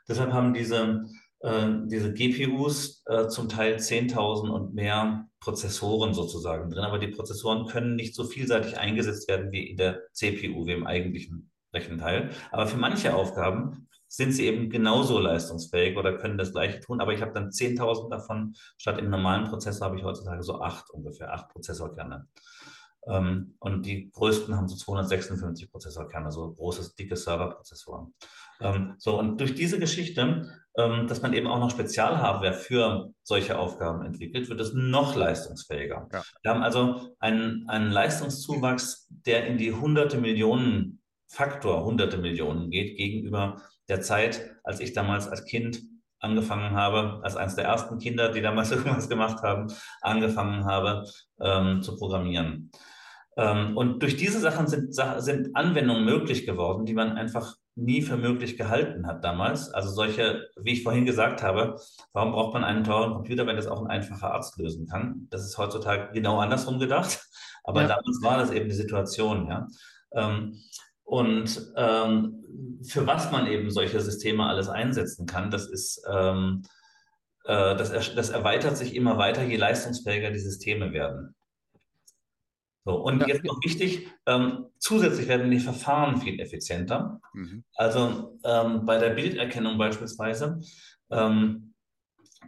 Deshalb haben diese, äh, diese GPUs äh, zum Teil 10.000 und mehr Prozessoren sozusagen drin, aber die Prozessoren können nicht so vielseitig eingesetzt werden wie in der CPU, wie im eigentlichen Rechenteil. Aber für manche Aufgaben sind sie eben genauso leistungsfähig oder können das Gleiche tun. Aber ich habe dann 10.000 davon. Statt im normalen Prozessor habe ich heutzutage so acht ungefähr, acht Prozessorkerne. Ähm, und die größten haben so 256 Prozessorkerne, so großes, dicke Serverprozessoren. Ähm, so, und durch diese Geschichte, ähm, dass man eben auch noch Spezialhardware für solche Aufgaben entwickelt, wird es noch leistungsfähiger. Ja. Wir haben also einen, einen Leistungszuwachs, der in die hunderte Millionen Faktor, hunderte Millionen geht gegenüber der Zeit, als ich damals als Kind angefangen habe, als eines der ersten Kinder, die damals *laughs* irgendwas gemacht haben, angefangen habe ähm, zu programmieren. Ähm, und durch diese Sachen sind, sind Anwendungen möglich geworden, die man einfach nie für möglich gehalten hat damals. Also solche, wie ich vorhin gesagt habe, warum braucht man einen teuren Computer, wenn das auch ein einfacher Arzt lösen kann? Das ist heutzutage genau andersrum gedacht. Aber ja. damals war das eben die Situation, ja. Ähm, und ähm, für was man eben solche Systeme alles einsetzen kann, das ist, ähm, äh, das, das erweitert sich immer weiter, je leistungsfähiger die Systeme werden. So, und ja. jetzt noch wichtig, ähm, zusätzlich werden die Verfahren viel effizienter. Mhm. Also ähm, bei der Bilderkennung beispielsweise ähm,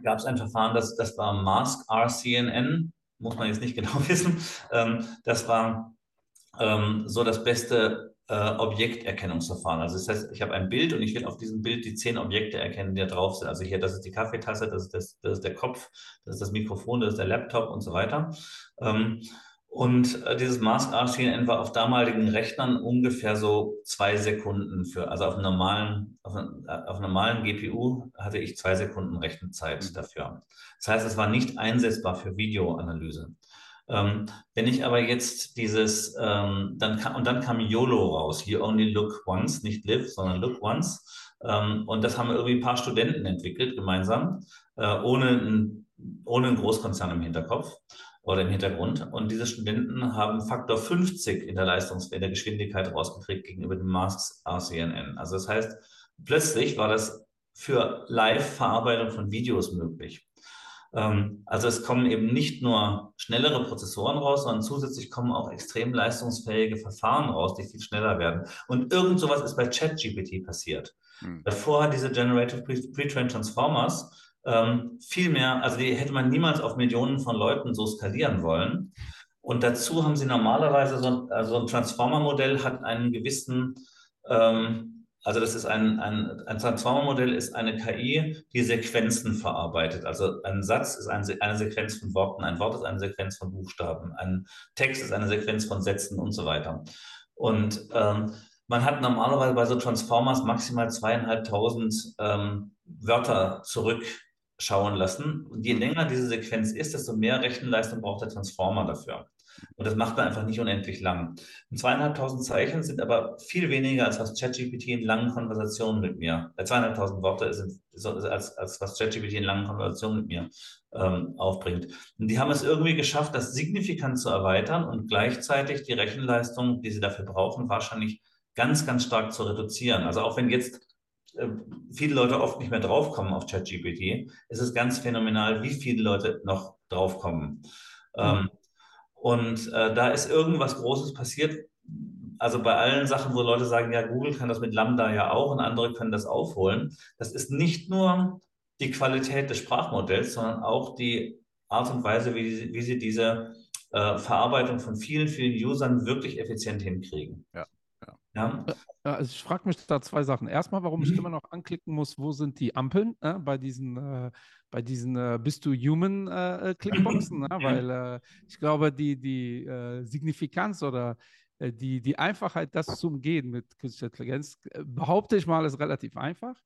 gab es ein Verfahren, das, das war Mask RCNN, muss man jetzt nicht *laughs* genau wissen. Ähm, das war so das beste äh, Objekterkennungsverfahren. Also das heißt, ich habe ein Bild und ich will auf diesem Bild die zehn Objekte erkennen, die da drauf sind. Also hier, das ist die Kaffeetasse, das ist, das, das ist der Kopf, das ist das Mikrofon, das ist der Laptop und so weiter. Ähm, und äh, dieses Mask RCNN war auf damaligen Rechnern ungefähr so zwei Sekunden für, also auf einem normalen, auf, einem, äh, auf normalen GPU hatte ich zwei Sekunden Rechenzeit mhm. dafür. Das heißt, es war nicht einsetzbar für Videoanalyse. Ähm, wenn ich aber jetzt dieses, ähm, dann kam, und dann kam YOLO raus, You Only Look Once, nicht Live, sondern Look Once. Ähm, und das haben irgendwie ein paar Studenten entwickelt, gemeinsam, äh, ohne, ein, ohne einen Großkonzern im Hinterkopf oder im Hintergrund. Und diese Studenten haben Faktor 50 in der Leistungs in der Geschwindigkeit rausgekriegt gegenüber dem Masks RCNN. Also das heißt, plötzlich war das für Live-Verarbeitung von Videos möglich. Ähm, also es kommen eben nicht nur schnellere Prozessoren raus, sondern zusätzlich kommen auch extrem leistungsfähige Verfahren raus, die viel schneller werden. Und irgend sowas ist bei ChatGPT passiert. Hm. Davor hat diese Generative Pre-Trained Transformers ähm, viel mehr, also die hätte man niemals auf Millionen von Leuten so skalieren wollen. Und dazu haben sie normalerweise so ein, also ein Transformer-Modell hat einen gewissen, ähm, also das ist ein, ein, ein Transformer-Modell ist eine KI, die Sequenzen verarbeitet. Also ein Satz ist ein, eine Sequenz von Worten, ein Wort ist eine Sequenz von Buchstaben, ein Text ist eine Sequenz von Sätzen und so weiter. Und ähm, man hat normalerweise bei so Transformers maximal zweieinhalbtausend ähm, Wörter zurückschauen lassen. Und je länger diese Sequenz ist, desto mehr Rechenleistung braucht der Transformer dafür. Und das macht man einfach nicht unendlich lang. Und zweieinhalbtausend Zeichen sind aber viel weniger, als was ChatGPT in langen Konversationen mit mir, äh, zweieinhalbtausend Worte sind, als, als was ChatGPT in langen Konversationen mit mir ähm, aufbringt. Und die haben es irgendwie geschafft, das signifikant zu erweitern und gleichzeitig die Rechenleistung, die sie dafür brauchen, wahrscheinlich ganz, ganz stark zu reduzieren. Also auch wenn jetzt äh, viele Leute oft nicht mehr draufkommen auf ChatGPT, ist es ganz phänomenal, wie viele Leute noch draufkommen. Mhm. Und äh, da ist irgendwas Großes passiert. Also bei allen Sachen, wo Leute sagen, ja, Google kann das mit Lambda ja auch und andere können das aufholen. Das ist nicht nur die Qualität des Sprachmodells, sondern auch die Art und Weise, wie, wie sie diese äh, Verarbeitung von vielen, vielen Usern wirklich effizient hinkriegen. Ja. Ja. Also ich frage mich da zwei Sachen. Erstmal, warum ich mhm. immer noch anklicken muss, wo sind die Ampeln äh, bei diesen, äh, bei diesen äh, Bist du Human äh, äh, Clickboxen? ne? *clears throat* Weil äh, ich glaube, die, die Signifikanz oder die, die Einfachheit, das zu umgehen mit künstlicher Intelligenz, behaupte ich mal, ist relativ einfach.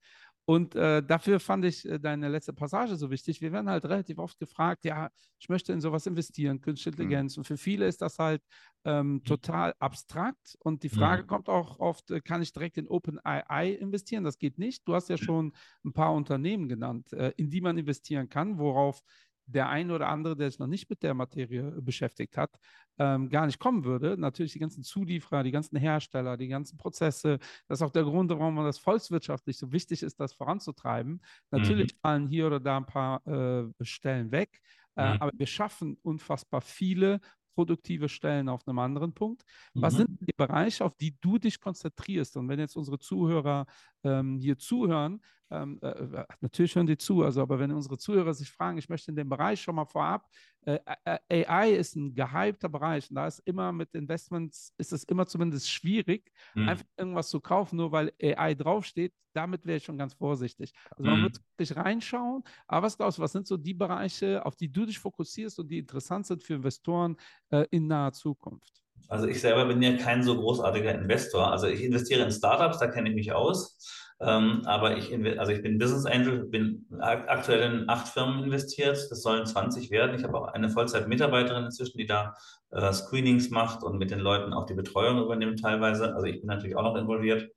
Und äh, dafür fand ich äh, deine letzte Passage so wichtig. Wir werden halt relativ oft gefragt, ja, ich möchte in sowas investieren, künstliche mhm. Intelligenz. Mhm. Und für viele ist das halt ähm, mhm. total abstrakt. Und die Frage mhm. kommt auch oft, äh, kann ich direkt in OpenAI investieren? Das geht nicht. Du hast ja schon ein paar Unternehmen genannt, äh, in die man investieren kann, worauf der eine oder andere, der sich noch nicht mit der Materie beschäftigt hat, ähm, gar nicht kommen würde. Natürlich die ganzen Zulieferer, die ganzen Hersteller, die ganzen Prozesse. Das ist auch der Grund, warum man das volkswirtschaftlich so wichtig ist, das voranzutreiben. Natürlich mhm. fallen hier oder da ein paar äh, Stellen weg, äh, mhm. aber wir schaffen unfassbar viele produktive Stellen auf einem anderen Punkt. Was mhm. sind die Bereiche, auf die du dich konzentrierst? Und wenn jetzt unsere Zuhörer ähm, hier zuhören, ähm, äh, äh natürlich hören die zu, also aber wenn unsere Zuhörer sich fragen, ich möchte in dem Bereich schon mal vorab, äh, äh AI ist ein gehypter Bereich und da ist immer mit Investments, ist es immer zumindest schwierig, mhm. einfach irgendwas zu kaufen, nur weil AI draufsteht, damit wäre ich schon ganz vorsichtig. Also man mhm. muss wirklich reinschauen, aber was glaubst du, was sind so die Bereiche, auf die du dich fokussierst und die interessant sind für Investoren äh, in naher Zukunft? Also ich selber bin ja kein so großartiger Investor. Also ich investiere in Startups, da kenne ich mich aus. Ähm, aber ich, also ich bin Business Angel, bin aktuell in acht Firmen investiert. Das sollen 20 werden. Ich habe auch eine Vollzeit-Mitarbeiterin inzwischen, die da äh, Screenings macht und mit den Leuten auch die Betreuung übernimmt teilweise. Also ich bin natürlich auch noch involviert.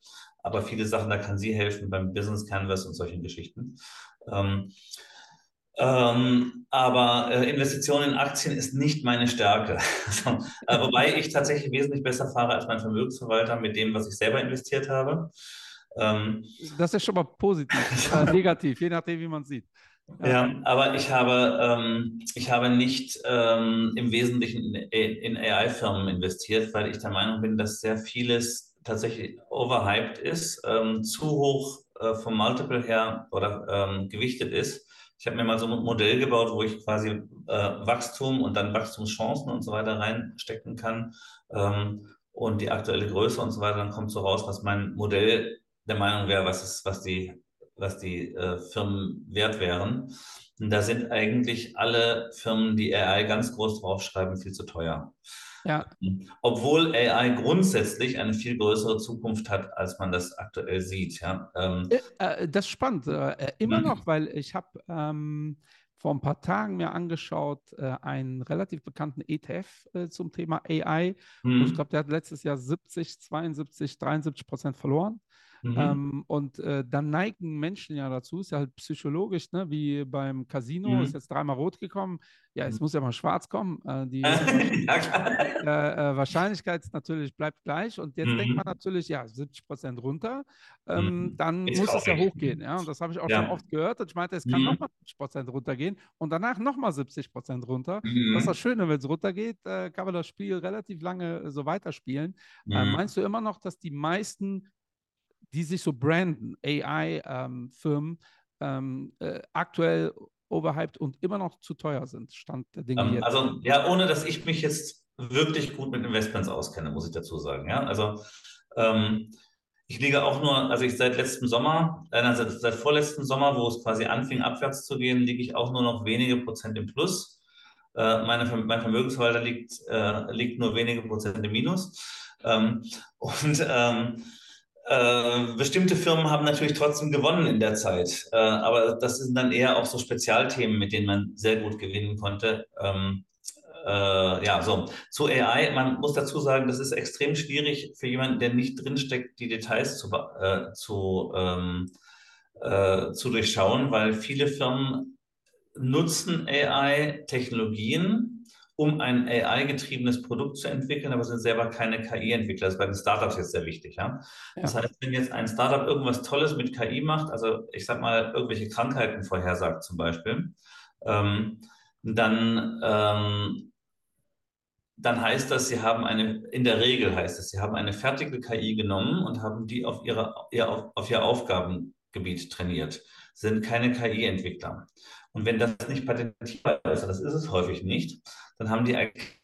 Aber viele Sachen, da kann sie helfen beim Business Canvas und solchen Geschichten. Ähm, ähm, aber äh, Investition in Aktien ist nicht meine Stärke. *laughs* also, äh, wobei ich tatsächlich wesentlich besser fahre als mein Vermögensverwalter mit dem, was ich selber investiert habe. Ähm, das ist schon mal positiv, *laughs* äh, negativ, je nachdem, wie man sieht. Ja, aber ich habe, ähm, ich habe nicht ähm, im Wesentlichen in, in AI-Firmen investiert, weil ich der Meinung bin, dass sehr vieles tatsächlich overhyped ist, ähm, zu hoch äh, vom Multiple her oder ähm, gewichtet ist. Ich habe mir mal so ein Modell gebaut, wo ich quasi äh, Wachstum und dann Wachstumschancen und so weiter reinstecken kann ähm, und die aktuelle Größe und so weiter. Dann kommt so raus, was mein Modell der Meinung wäre, was, ist, was die, was die äh, Firmen wert wären. Und da sind eigentlich alle Firmen, die AI ganz groß draufschreiben, viel zu teuer. Ja. Obwohl AI grundsätzlich eine viel größere Zukunft hat, als man das aktuell sieht. Ja. Ähm, äh, äh das ist spannend. Äh, immer mhm. noch, weil ich habe ähm, vor ein paar Tagen mir angeschaut, äh, einen relativ bekannten ETF zum Thema AI. Mhm. ich glaube, der hat letztes Jahr 70, 72, 73 Prozent verloren. Mhm. Ähm, und äh, dann neigen Menschen ja dazu, ist ja halt psychologisch, ne? wie beim Casino, mhm. ist jetzt dreimal rot gekommen, ja, es mhm. muss ja mal schwarz kommen. Äh, die *laughs* *laughs* äh, äh, Wahrscheinlichkeit natürlich bleibt gleich und jetzt mhm. denkt man natürlich, ja, 70 Prozent runter, ähm, mhm. dann ist muss es ja hochgehen. Ja? Und das habe ich auch ja. schon oft gehört und ich meinte, es kann mhm. nochmal 70 Prozent runtergehen und danach nochmal 70 Prozent runter. Das ist das Schöne, wenn es runtergeht, äh, kann man das Spiel relativ lange so weiterspielen. Äh, meinst du immer noch, dass die meisten die sich so branden, AI-Firmen, ähm, ähm, äh, aktuell overhyped und immer noch zu teuer sind, Stand der Dinge ähm, jetzt. Also ja, ohne dass ich mich jetzt wirklich gut mit Investments auskenne, muss ich dazu sagen. Ja, also ähm, ich liege auch nur, also ich seit letztem Sommer, äh, also seit vorletzten Sommer, wo es quasi anfing, abwärts zu gehen, liege ich auch nur noch wenige Prozent im Plus. Äh, meine, mein Vermögensverwalter liegt, äh, liegt nur wenige Prozent im Minus. Ähm, und ähm, äh, bestimmte Firmen haben natürlich trotzdem gewonnen in der Zeit, äh, aber das sind dann eher auch so Spezialthemen, mit denen man sehr gut gewinnen konnte. Ähm, äh, ja, so zu AI. Man muss dazu sagen, das ist extrem schwierig für jemanden, der nicht drinsteckt, die Details zu, äh, zu, ähm, äh, zu durchschauen, weil viele Firmen nutzen AI-Technologien, um ein AI-getriebenes Produkt zu entwickeln, aber sind selber keine KI-Entwickler. Das ist bei den Startups jetzt sehr wichtig. Ja? ja? Das heißt, wenn jetzt ein Startup irgendwas Tolles mit KI macht, also ich sag mal, irgendwelche Krankheiten vorhersagt zum Beispiel, ähm, dann, ähm, dann heißt das, sie haben eine, in der Regel heißt es, sie haben eine fertige KI genommen und haben die auf, ihre, ihr, auf, auf ihr Aufgabengebiet trainiert, sind keine KI-Entwickler. Und wenn das nicht patentierbar ist, und das ist es häufig nicht, dann haben die eigentlich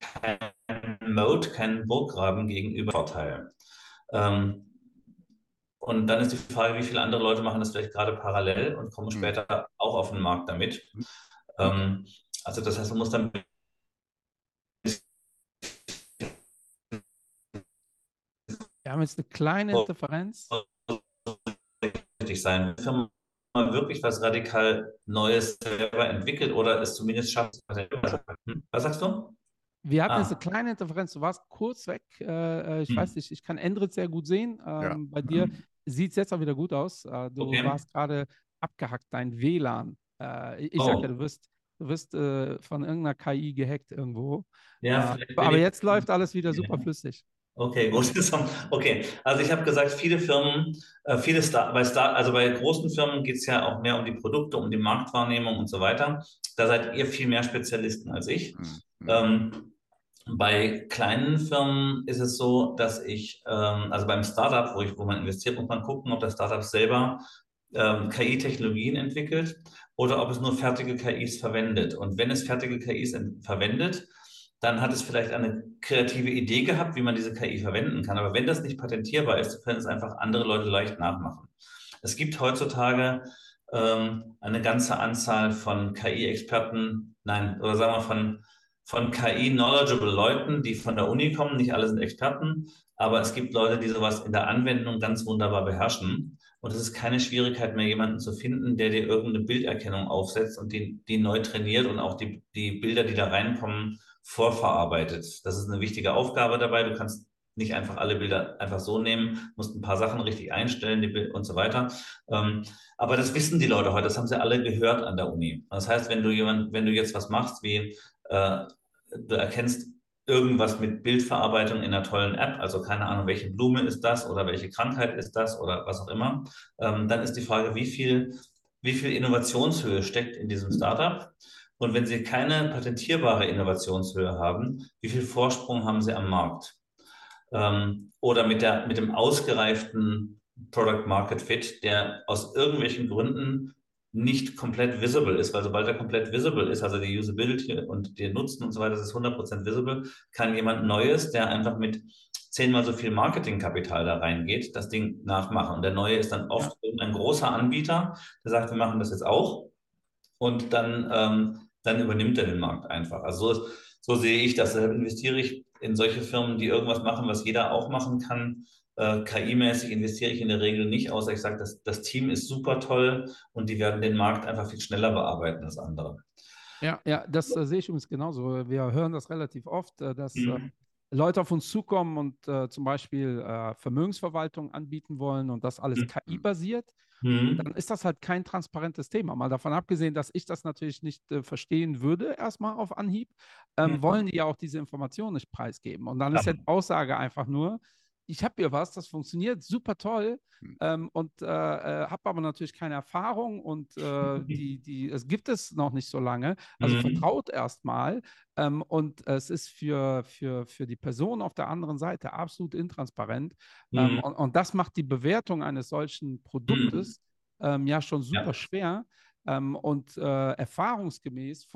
keinen Mode, keinen Burggraben gegenüber Vorteil. Ähm, und dann ist die Frage, wie viele andere Leute machen das vielleicht gerade parallel und kommen mhm. später auch auf den Markt damit. Mhm. Ähm, also das heißt, man muss dann Wir haben jetzt eine kleine Differenz. Sein wirklich was radikal Neues selber entwickelt oder es zumindest schafft. Hm? Was sagst du? Wir hatten ah. jetzt eine kleine Interferenz. Du warst kurz weg. Äh, äh ich hm. weiß nicht, ich kann Endrit sehr gut sehen. Ähm, ja. Bei dir hm. sieht es jetzt auch wieder gut aus. Äh, du okay. warst gerade abgehackt, dein WLAN. Äh, ich oh. sag ja, du wirst, du wirst äh, von irgendeiner KI gehackt irgendwo. Ja, äh, aber jetzt läuft alles wieder super flüssig. Okay, *laughs* gut. Okay, also ich habe gesagt, viele Firmen, äh, viele Star bei Star, also bei großen Firmen geht es ja auch mehr um die Produkte, um die Marktwahrnehmung und so weiter. Da seid ihr viel mehr Spezialisten als ich. Mhm. Ähm, bei kleinen Firmen ist es so, dass ich, ähm, also beim Startup, wo, ich, wo man investiert, muss man gucken, ob das Startup selber ähm, KI-Technologien entwickelt oder ob es nur fertige KIs verwendet. Und wenn es fertige KIs verwendet, dann hat es vielleicht eine kreative Idee gehabt, wie man diese KI verwenden kann. Aber wenn das nicht patentierbar ist, können es einfach andere Leute leicht nachmachen. Es gibt heutzutage ähm, eine ganze Anzahl von KI-Experten, nein, oder sagen wir von, von KI-knowledgeable Leuten, die von der Uni kommen. Nicht alle sind Experten, aber es gibt Leute, die sowas in der Anwendung ganz wunderbar beherrschen. Und es ist keine Schwierigkeit mehr, jemanden zu finden, der dir irgendeine Bilderkennung aufsetzt und die, die neu trainiert und auch die, die Bilder, die da reinkommen, vorverarbeitet. Das ist eine wichtige Aufgabe dabei. Du kannst nicht einfach alle Bilder einfach so nehmen, musst ein paar Sachen richtig einstellen und so weiter. Ähm, aber das wissen die Leute heute, das haben sie alle gehört an der Uni. Das heißt, wenn du jemand, wenn du jetzt was machst, wie äh, du erkennst irgendwas mit Bildverarbeitung in einer tollen App, also keine Ahnung, welche Blume ist das oder welche Krankheit ist das oder was auch immer, ähm, dann ist die Frage, wie viel, wie viel Innovationshöhe steckt in diesem Startup und wenn Sie keine patentierbare Innovationshöhe haben, wie viel Vorsprung haben Sie am Markt? Ähm, oder mit, der, mit dem ausgereiften Product Market Fit, der aus irgendwelchen Gründen nicht komplett visible ist, weil sobald er komplett visible ist, also die Usability und der Nutzen und so weiter, das ist 100% visible, kann jemand Neues, der einfach mit zehnmal so viel Marketingkapital da reingeht, das Ding nachmachen. Und der Neue ist dann oft ein großer Anbieter, der sagt, wir machen das jetzt auch. Und dann ähm, dann übernimmt er den Markt einfach. Also so, so sehe ich das. Deshalb investiere ich in solche Firmen, die irgendwas machen, was jeder auch machen kann. Äh, KI-mäßig investiere ich in der Regel nicht, außer ich sage, das, das Team ist super toll und die werden den Markt einfach viel schneller bearbeiten als andere. Ja, ja, das äh, sehe ich übrigens genauso. Wir hören das relativ oft, äh, dass mhm. Äh, Leute auf uns zukommen und äh, zum Beispiel äh, Vermögensverwaltung anbieten wollen und das alles mhm. KI-basiert. Mhm. Dann ist das halt kein transparentes Thema. Mal davon abgesehen, dass ich das natürlich nicht äh, verstehen würde, erstmal auf Anhieb, ähm, mhm. wollen die ja auch diese Informationen nicht preisgeben. Und dann ja. ist ja die Aussage einfach nur, ich habe hier was, das funktioniert super toll hm. ähm, und äh, äh, habe aber natürlich keine Erfahrung und äh, *laughs* die, die, es gibt es noch nicht so lange. Also mhm. vertraut erstmal ähm, und es ist für, für, für die Person auf der anderen Seite absolut intransparent. Ähm, mhm. Ähm, und, und, das macht die Bewertung eines solchen Produktes mhm. ja schon super ja. schwer. Ähm, und äh, erfahrungsgemäß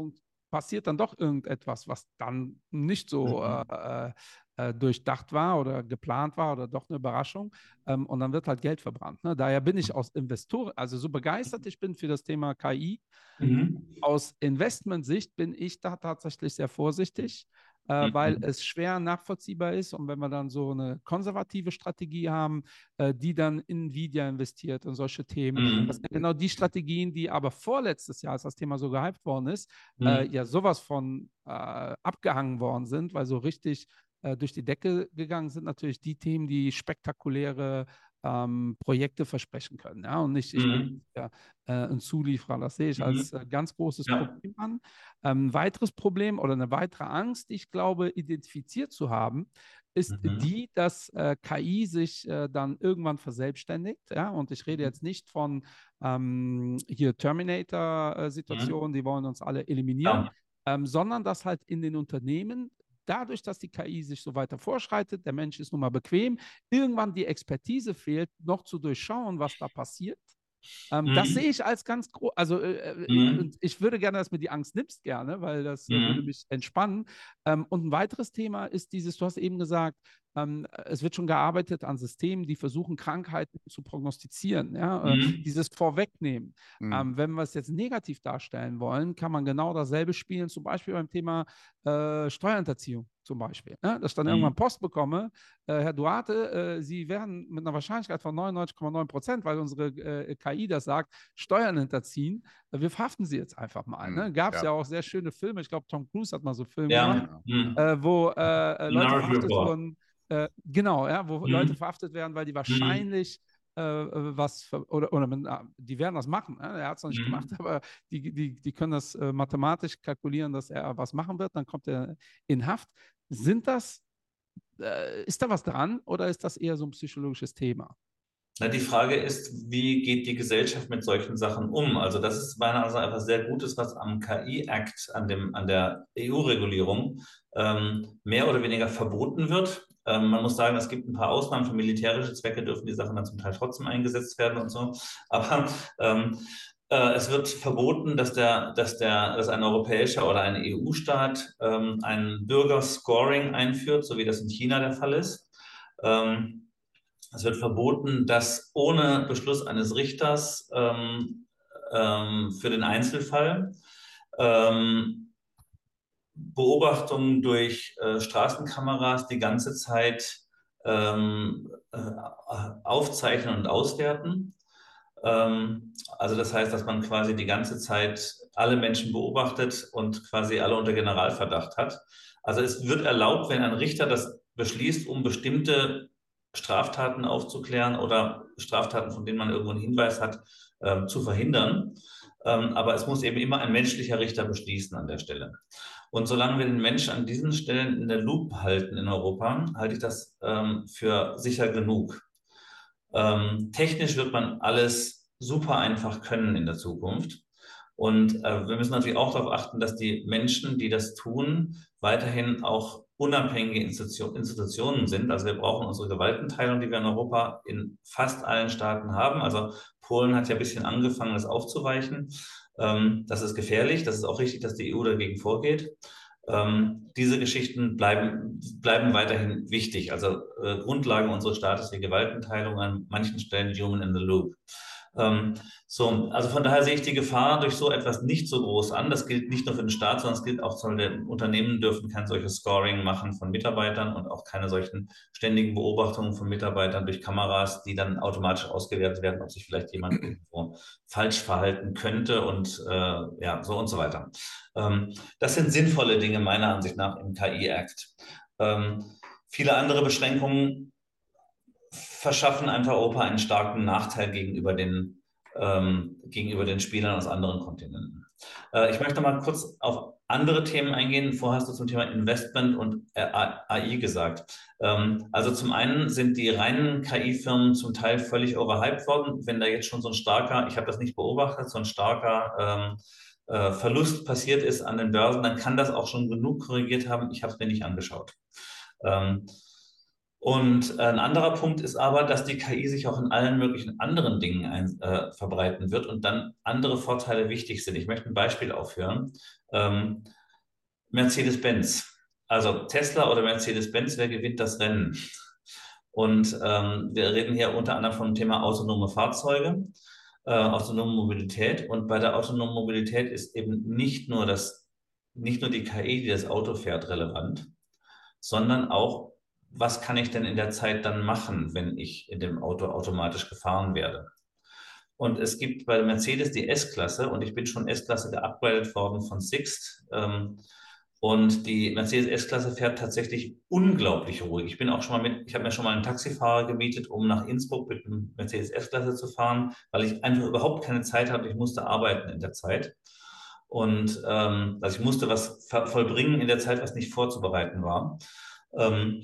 passiert dann doch irgendetwas, was dann nicht so mhm. äh, äh durchdacht war oder geplant war oder doch eine Überraschung. Ähm, und dann wird halt Geld verbrannt. Ne? Daher bin ich aus Investoren, also so begeistert ich bin für das Thema KI. Mhm. Aus Investmentsicht bin ich da tatsächlich sehr vorsichtig äh, mhm. weil es schwer nachvollziehbar ist. Und wenn wir dann so eine konservative Strategie haben, äh, die dann in Nvidia investiert und solche Themen, mhm. das sind genau die Strategien, die aber vorletztes Jahr, als das Thema so gehypt worden ist, äh, mhm. äh, ja sowas von äh, abgehangen worden sind, weil so richtig äh, durch die Decke gegangen sind natürlich die Themen, die spektakuläre ähm, Projekte versprechen können. Ja? Und nicht, ich mhm. ja, äh, ein Zulieferer. Das sehe ich mhm. als äh, ganz großes ja. Problem an. Ähm, ein weiteres Problem oder eine weitere Angst, die ich glaube, identifiziert zu haben, ist mhm. die, dass äh, KI sich äh, dann irgendwann verselbstständigt. Ja? Und ich rede mhm. jetzt nicht von ähm, hier Terminator-Situationen, mhm. die wollen uns alle eliminieren, ähm, sondern dass halt in den Unternehmen dadurch, dass die KI sich so weiter vorschreitet, der Mensch ist nun mal bequem, irgendwann die Expertise fehlt, noch zu durchschauen, was da passiert. Ähm, mhm. Das sehe ich als ganz groß. Also, äh, äh mhm. ich würde gerne, dass mir die Angst nimmst, gerne, weil das äh, würde mhm. mich entspannen. Ähm, und ein weiteres Thema ist dieses, du hast eben gesagt, ähm, es wird schon gearbeitet an Systemen, die versuchen, Krankheiten zu prognostizieren, ja? Äh, mhm. dieses Vorwegnehmen. Mhm. Ähm, wenn wir es jetzt negativ darstellen wollen, kann man genau dasselbe spielen, zum Beispiel beim Thema äh, Steuerhinterziehung zum Beispiel. Ne? Dass ich dann mhm. irgendwann Post bekomme, äh, Herr Duarte, äh, Sie werden mit einer Wahrscheinlichkeit von 99,9 Prozent, weil unsere äh, KI das sagt, Steuern hinterziehen. Äh, wir verhaften Sie jetzt einfach mal. Ne? Mhm. Gab es ja. ja. auch sehr schöne Filme. Ich glaube, Tom Cruise hat mal so Filme ja. gemacht, mhm. äh, wo äh, Leute verhaftet wurden. Genau, ja, wo mhm. Leute verhaftet werden, weil die mhm. wahrscheinlich was oder, oder die werden das machen. Ne? Er hat es noch nicht mhm. gemacht, *laughs* aber die, die, die können das äh, mathematisch kalkulieren, dass er was machen wird. Dann kommt er in Haft. Sind das, äh, ist da was dran oder ist das eher so ein psychologisches Thema? Na, die Frage ist, wie geht die Gesellschaft mit solchen Sachen um? Also das ist meiner Ansicht nach etwas sehr Gutes, was am KI-Act, an, an der EU-Regulierung ähm, mehr oder weniger verboten wird. Ähm, man muss sagen, es gibt ein paar Ausnahmen. Für militärische Zwecke dürfen die Sachen dann zum Teil trotzdem eingesetzt werden und so. Aber ähm, äh, es wird verboten, dass, der, dass, der, dass ein europäischer oder ein EU-Staat ähm, ein Bürgerscoring einführt, so wie das in China der Fall ist. Ähm, es wird verboten, dass ohne Beschluss eines Richters ähm, ähm, für den Einzelfall ähm, Beobachtungen durch äh, Straßenkameras die ganze Zeit ähm, äh, aufzeichnen und auswerten. Ähm, also das heißt, dass man quasi die ganze Zeit alle Menschen beobachtet und quasi alle unter Generalverdacht hat. Also es wird erlaubt, wenn ein Richter das beschließt, um bestimmte Straftaten aufzuklären oder Straftaten, von denen man irgendwo einen Hinweis hat, äh, zu verhindern. Ähm, aber es muss eben immer ein menschlicher Richter beschließen an der Stelle. Und solange wir den Menschen an diesen Stellen in der Loop halten in Europa, halte ich das ähm, für sicher genug. Ähm, technisch wird man alles super einfach können in der Zukunft. Und äh, wir müssen natürlich auch darauf achten, dass die Menschen, die das tun, weiterhin auch unabhängige Institution, Institutionen sind. Also wir brauchen unsere Gewaltenteilung, die wir in Europa in fast allen Staaten haben. Also Polen hat ja ein bisschen angefangen, das aufzuweichen. Ähm, das ist gefährlich. Das ist auch richtig, dass die EU dagegen vorgeht. Ähm, diese Geschichten bleiben, bleiben weiterhin wichtig. Also äh, Grundlage unseres Staates wie Gewaltenteilung an manchen Stellen Human in the Loop. Ähm, so, also von daher sehe ich die Gefahr durch so etwas nicht so groß an. Das gilt nicht nur für den Staat, sondern es gilt auch die Unternehmen dürfen kein solches Scoring machen von Mitarbeitern und auch keine solchen ständigen Beobachtungen von Mitarbeitern durch Kameras, die dann automatisch ausgewertet werden, ob sich vielleicht jemand irgendwo falsch verhalten könnte und äh, ja, so und so weiter. Ähm, das sind sinnvolle Dinge meiner Ansicht nach im KI-Act. Ähm, viele andere Beschränkungen verschaffen einfach Europa einen starken Nachteil gegenüber den, ähm, gegenüber den Spielern aus anderen Kontinenten. Äh, ich möchte mal kurz auf andere Themen eingehen. Vorher hast du zum Thema Investment und AI gesagt. Ähm, also zum einen sind die reinen KI-Firmen zum Teil völlig overhyped worden. Wenn da jetzt schon so ein starker, ich habe das nicht beobachtet, so ein starker ähm, äh, Verlust passiert ist an den Börsen, dann kann das auch schon genug korrigiert haben. Ich habe es mir nicht angeschaut. Ähm, und ein anderer Punkt ist aber, dass die KI sich auch in allen möglichen anderen Dingen ein, äh, verbreiten wird und dann andere Vorteile wichtig sind. Ich möchte ein Beispiel aufhören. Ähm, Mercedes-Benz. Also Tesla oder Mercedes-Benz, wer gewinnt das Rennen? Und ähm, wir reden hier unter anderem vom Thema autonome Fahrzeuge, äh, autonome Mobilität. Und bei der autonomen Mobilität ist eben nicht nur das, nicht nur die KI, die das Auto fährt, relevant, sondern auch, was kann ich denn in der Zeit dann machen, wenn ich in dem Auto automatisch gefahren werde? Und es gibt bei Mercedes die S-Klasse und ich bin schon S-Klasse geupgradet worden von Sixt. Ähm, und die Mercedes S-Klasse fährt tatsächlich unglaublich ruhig. Ich bin auch schon mal mit, ich habe mir schon mal einen Taxifahrer gemietet, um nach Innsbruck mit dem Mercedes S-Klasse zu fahren, weil ich einfach überhaupt keine Zeit hatte. Ich musste arbeiten in der Zeit. Und ähm, also ich musste was vollbringen in der Zeit, was nicht vorzubereiten war. Ähm,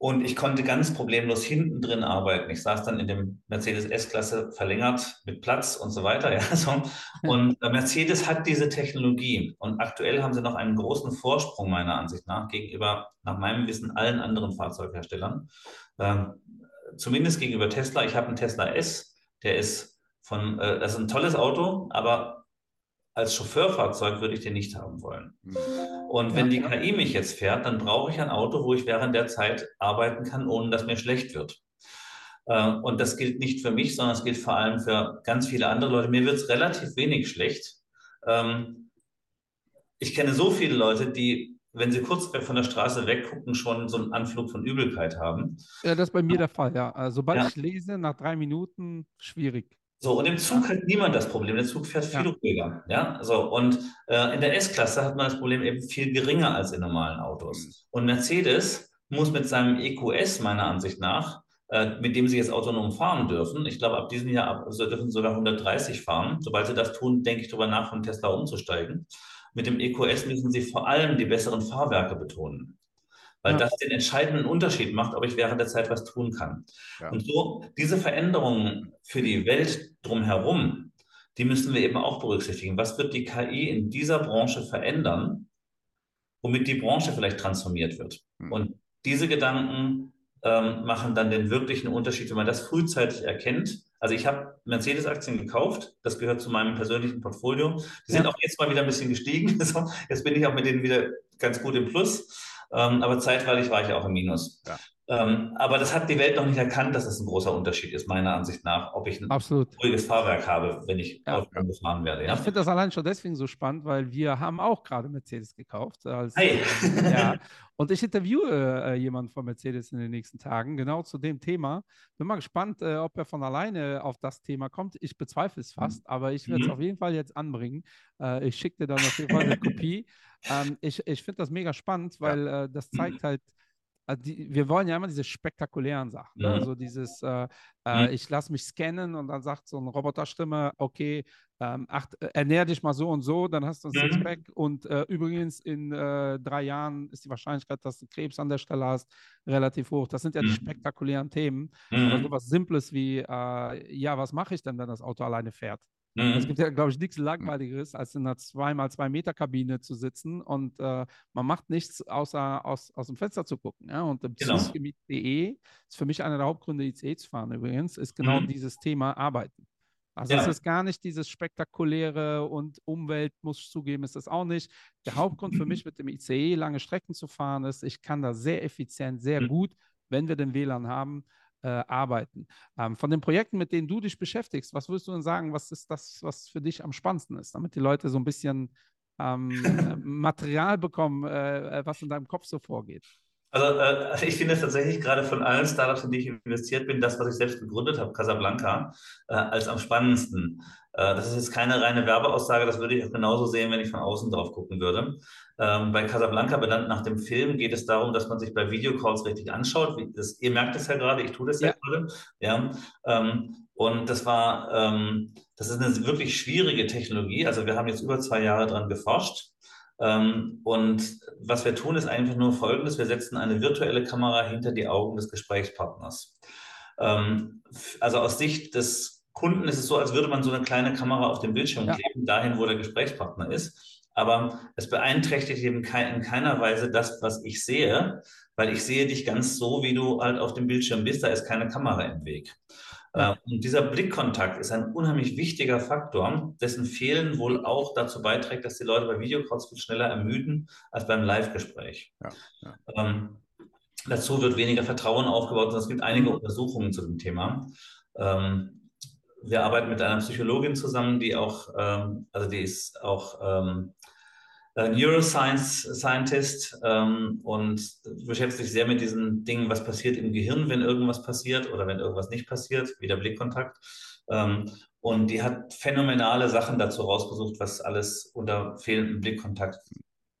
und ich konnte ganz problemlos hinten drin arbeiten. Ich saß dann in dem Mercedes S-Klasse verlängert mit Platz und so weiter. *laughs* Ja, so. Und äh, Mercedes hat diese Technologie. Und aktuell haben sie noch einen großen Vorsprung meiner Ansicht nach gegenüber, nach meinem Wissen, allen anderen Fahrzeugherstellern. Ähm, zumindest gegenüber Tesla. Ich habe einen Tesla S, der ist von, äh, das ist ein tolles Auto, aber als Chauffeurfahrzeug würde ich den nicht haben wollen. Hm. Und wenn die KI mich jetzt fährt, dann brauche ich ein Auto, wo ich während der Zeit arbeiten kann, ohne dass mir schlecht wird. Äh, und das gilt nicht für mich, sondern es gilt vor allem für ganz viele andere Leute. Mir wird es relativ wenig schlecht. Ähm, ich kenne so viele Leute, die, wenn sie kurz von der Straße weggucken, schon so einen Anflug von Übelkeit haben. Ja, das ist bei mir der Fall, ja. Also, sobald ja. ich lese, nach drei Minuten, schwierig. So, und im Zug hat niemand das Problem. Der Zug fährt viel ja. ruhiger. Ja, so, und äh, in der S-Klasse hat man das Problem eben viel geringer als in normalen Autos. Mhm. Und Mercedes muss mit seinem EQS, meiner Ansicht nach, äh, mit dem sie jetzt autonom fahren dürfen, ich glaube, ab diesem Jahr ab, also dürfen sie sogar 130 fahren. Sobald sie das tun, denke ich darüber nach, von Tesla umzusteigen. Mit dem EQS müssen sie vor allem die besseren Fahrwerke betonen weil ja. das den entscheidenden Unterschied macht, ob ich während der Zeit was tun kann. Ja. Und so diese Veränderungen für die Welt drumherum, die müssen wir eben auch berücksichtigen. Was wird die KI in dieser Branche verändern, womit die Branche vielleicht transformiert wird? Mhm. Und diese Gedanken ähm, machen dann den wirklichen Unterschied, wenn man das frühzeitig erkennt. Also ich habe Mercedes-Aktien gekauft, das gehört zu meinem persönlichen Portfolio. Die sind auch jetzt mal wieder ein bisschen gestiegen. *laughs* jetzt bin ich auch mit denen wieder ganz gut im Plus. Ähm, aber zeitweilig war ich auch im Minus. Ja. Ähm, aber das hat die Welt noch nicht erkannt, dass es ein großer Unterschied ist, meiner Ansicht nach, ob ich ein Absolut. ruhiges Fahrwerk habe, wenn ich ja. Autobahn gefahren werde. Ja? Ich finde das allein schon deswegen so spannend, weil wir haben auch gerade Mercedes gekauft. Als, hey. *laughs* ja. *laughs* Und ich interviewe äh, jemanden von Mercedes in den nächsten Tagen, genau zu dem Thema. Bin mal gespannt, äh, ob er von alleine auf das Thema kommt. Ich bezweifle es fast, mhm. aber ich werde es mhm. auf jeden Fall jetzt anbringen. Äh, ich schicke dir dann auf jeden Fall eine Kopie. *laughs* Ähm, ich ich finde das mega spannend, weil. Äh, das zeigt halt, also die, wir wollen ja immer diese spektakulären Sachen. Ne? Mhm. Also dieses, äh, äh, mhm. ich lasse mich scannen und dann sagt so eine Roboterstimme, okay, ähm, acht, äh, ernähr dich mal so und so, dann hast du ein mhm. Sixpack und äh, übrigens in äh, drei Jahren ist die Wahrscheinlichkeit, dass du Krebs an der Stelle hast, relativ hoch. Das sind ja die mhm. spektakulären Themen. Aber mhm. sowas Simples wie, äh, ja, was mache ich denn, wenn das Auto alleine fährt? Mhm. Es gibt ja, glaube ich, nichts Langweiligeres, als in einer 2x2-Meter-Kabine zu sitzen und äh, man macht nichts, außer aus, aus dem Fenster zu gucken. Ja? Und im genau. Zuggebiet.de ist für mich einer der Hauptgründe, ICE zu fahren übrigens, ist genau mhm. dieses Thema Arbeiten. Also ja. es ist gar nicht dieses spektakuläre und Umwelt, muss ich zugeben, ist das auch nicht. Der Hauptgrund für mich mit dem ICE lange Strecken zu fahren ist, ich kann da sehr effizient, sehr mhm. gut, wenn wir den WLAN haben, äh, arbeiten. Ähm, von den Projekten, mit denen du dich beschäftigst, was würdest du denn sagen, was ist das, was für dich am spannendsten ist, damit die Leute so ein bisschen ähm, äh, Material bekommen, äh, äh, was in deinem Kopf so vorgeht? Also äh, ich finde es tatsächlich gerade von allen Startups, in die ich investiert bin, das, was ich selbst gegründet habe, Casablanca, äh, als am spannendsten. Äh, das ist jetzt keine reine Werbeaussage, das würde ich auch genauso sehen, wenn ich von außen drauf gucken würde. Ähm, bei Casablanca, benannt nach dem Film, geht es darum, dass man sich bei Videocalls richtig anschaut. Wie, das, ihr merkt es ja gerade, ich tue das ja, ja gerade. Ja, ähm, und das war, ähm, das ist eine wirklich schwierige Technologie. Also wir haben jetzt über zwei Jahre dran geforscht. Ähm, und was wir tun, ist einfach nur Folgendes. Wir setzen eine virtuelle Kamera hinter die Augen des Gesprächspartners. Ähm, also aus Sicht des Kunden ist es so, als würde man so eine kleine Kamera auf dem Bildschirm ja. kleben, dahin, wo der Gesprächspartner ist. Aber es beeinträchtigt eben in keiner Weise das, was ich sehe, weil ich sehe dich ganz so, wie du halt auf dem Bildschirm bist. Da ist keine Kamera im Weg. Ja. Äh, und dieser Blickkontakt ist ein unheimlich wichtiger Faktor, dessen Fehlen wohl auch dazu beiträgt, dass die Leute bei Videocalls viel schneller ermüden als beim Live-Gespräch. Ja. Ja. Ähm, dazu wird weniger Vertrauen aufgebaut und es gibt einige Untersuchungen zu dem Thema. Ähm, wir arbeiten mit einer Psychologin zusammen, die auch, ähm, also die ist auch ähm, Neuroscience Scientist ähm, und beschäftigt sich sehr mit diesen Dingen, was passiert im Gehirn, wenn irgendwas passiert oder wenn irgendwas nicht passiert, wie der Blickkontakt. Ähm, und die hat phänomenale Sachen dazu rausgesucht, was alles unter fehlendem Blickkontakt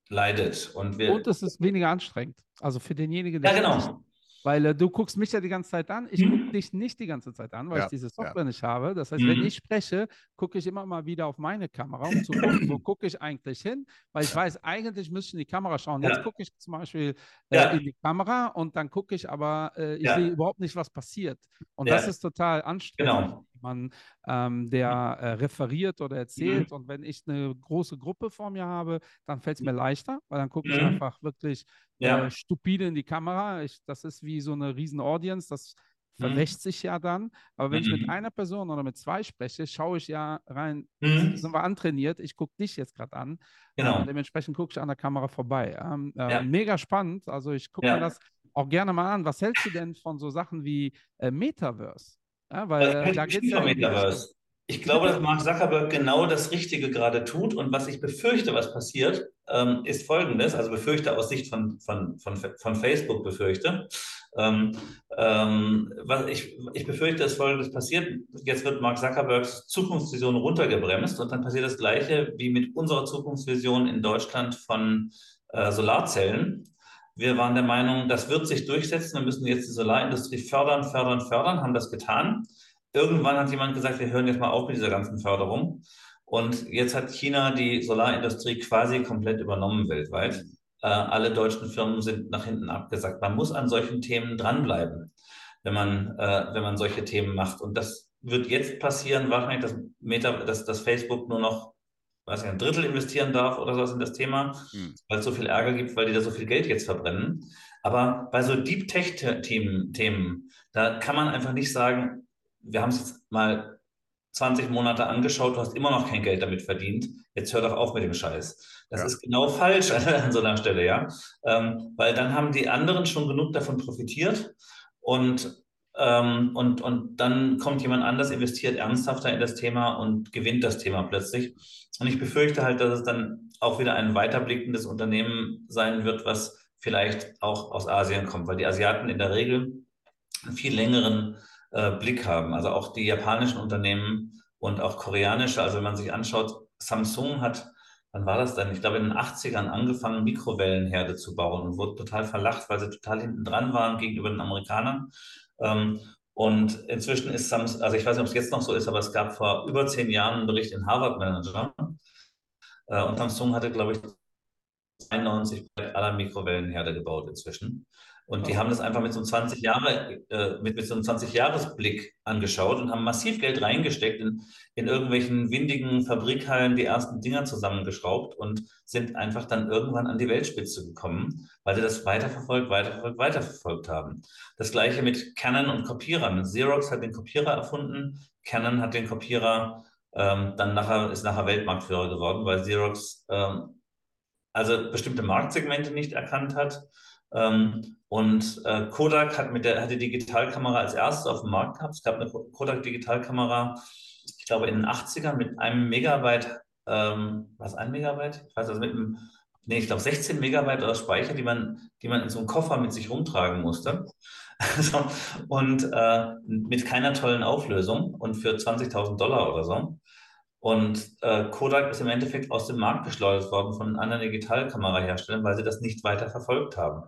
leidet. Und, wir, und es ist weniger anstrengend. Also für denjenigen, der. Ja, genau. Weil äh, du guckst mich ja die ganze Zeit an. Ich mhm. gucke dich nicht die ganze Zeit an, weil ja, ich diese Software ja. nicht habe. Das heißt, mhm. wenn ich spreche, gucke ich immer mal wieder auf meine Kamera, um zu gucken, wo gucke ich eigentlich hin. Weil ich weiß, eigentlich müsste ich in die Kamera schauen. Jetzt gucke ich zum Beispiel äh, in die Kamera und dann gucke ich aber, äh, ich sehe überhaupt nicht, was passiert. Und das ist total anstrengend. Genau man ähm, der äh, referiert oder erzählt. Mhm. Und wenn ich eine große Gruppe vor mir habe, dann fällt es mir leichter, weil dann gucke ich mhm. einfach wirklich ja. äh, stupide in die Kamera. Ich, das ist wie so eine riesen Audience, das mhm. verwächt sich ja dann. Aber wenn ich mit mhm. einer Person oder mit zwei spreche, schaue ich ja rein, mhm. sind wir antrainiert, ich gucke dich jetzt gerade an. Genau. Und dementsprechend gucke ich an der Kamera vorbei. Ähm, äh, ja. Mega spannend. Also ich gucke ja. mir das auch gerne mal an. Was hältst du denn von so Sachen wie äh, Metaverse? Ja, weil da geht ja Metaverse. Ich glaube, dass Mark Zuckerberg genau das Richtige gerade tut. Und was ich befürchte, was passiert, ähm, ist folgendes. Also befürchte aus Sicht von, von, von, von Facebook befürchte. Ähm, ähm, was ich, ich befürchte, dass folgendes passiert. Jetzt wird Mark Zuckerbergs Zukunftsvision runtergebremst und dann passiert das Gleiche wie mit unserer Zukunftsvision in Deutschland von äh, Solarzellen. Wir waren der Meinung, das wird sich durchsetzen. Wir müssen jetzt die Solarindustrie fördern, fördern, fördern, haben das getan. Irgendwann hat jemand gesagt, wir hören jetzt mal auf mit dieser ganzen Förderung. Und jetzt hat China die Solarindustrie quasi komplett übernommen weltweit. Äh, alle deutschen Firmen sind nach hinten abgesagt. Man muss an solchen Themen dranbleiben, wenn man, äh, wenn man solche Themen macht. Und das wird jetzt passieren, wahrscheinlich, dass, Meta, dass, dass Facebook nur noch weiß nicht, ein Drittel investieren darf oder sowas in das Thema, hm. weil es so viel Ärger gibt, weil die da so viel Geld jetzt verbrennen. Aber bei so Deep Tech-Themen, Themen, da kann man einfach nicht sagen, wir haben es jetzt mal 20 Monate angeschaut, du hast immer noch kein Geld damit verdient, jetzt hör doch auf mit dem Scheiß. Das ja. ist genau falsch *laughs* an, so einer Stelle, ja. Ähm, weil dann haben die anderen schon genug davon profitiert und ähm, und, und dann kommt jemand anders, investiert ernsthafter in das Thema und gewinnt das Thema plötzlich. Und ich befürchte halt, dass es dann auch wieder ein weiterblickendes Unternehmen sein wird, was vielleicht auch aus Asien kommt, weil die Asiaten in der Regel einen viel längeren äh, Blick haben. Also auch die japanischen Unternehmen und auch koreanische. Also wenn man sich anschaut, Samsung hat, wann war das denn? Ich glaube, in den 80ern angefangen, Mikrowellenherde zu bauen und wurde total verlacht, weil sie total hinten dran waren gegenüber den Amerikanern. Ähm, und inzwischen ist Samsung, also ich weiß nicht, ob es jetzt noch so ist, aber es gab vor über zehn Jahren einen Bericht in Harvard Manager. Äh, und Samsung hatte, glaube ich, 92 aller Mikrowellenherde gebaut inzwischen. Und die haben das einfach mit so einem 20 Jahre, äh, mit, mit so einem 20-Jahres-Blick angeschaut und haben massiv Geld reingesteckt in, in irgendwelchen windigen Fabrikhallen, die ersten Dinger zusammengeschraubt und sind einfach dann irgendwann an die Weltspitze gekommen, weil sie das weiterverfolgt, weiterverfolgt, weiterverfolgt haben. Das gleiche mit Canon und Kopierern. Xerox hat den Kopierer erfunden, Canon hat den Kopierer ähm, dann nachher, ist nachher Weltmarktführer geworden, weil Xerox ähm, also bestimmte Marktsegmente nicht erkannt hat ähm, und äh, Kodak hat, mit der, hat die Digitalkamera als erstes auf dem Markt gehabt. Es gab eine Kodak Digitalkamera, ich glaube in den 80ern mit einem Megabyte, ähm, was ein Megabyte? Ich weiß also mit einem, nee, ich glaube 16 Megabyte aus Speicher, die man, die man in so einem Koffer mit sich rumtragen musste. *laughs* so, und äh, mit keiner tollen Auflösung und für 20.000 Dollar oder so. Und äh, Kodak ist im Endeffekt aus dem Markt geschleudert worden von anderen Digitalkameraherstellern, weil sie das nicht weiter verfolgt haben.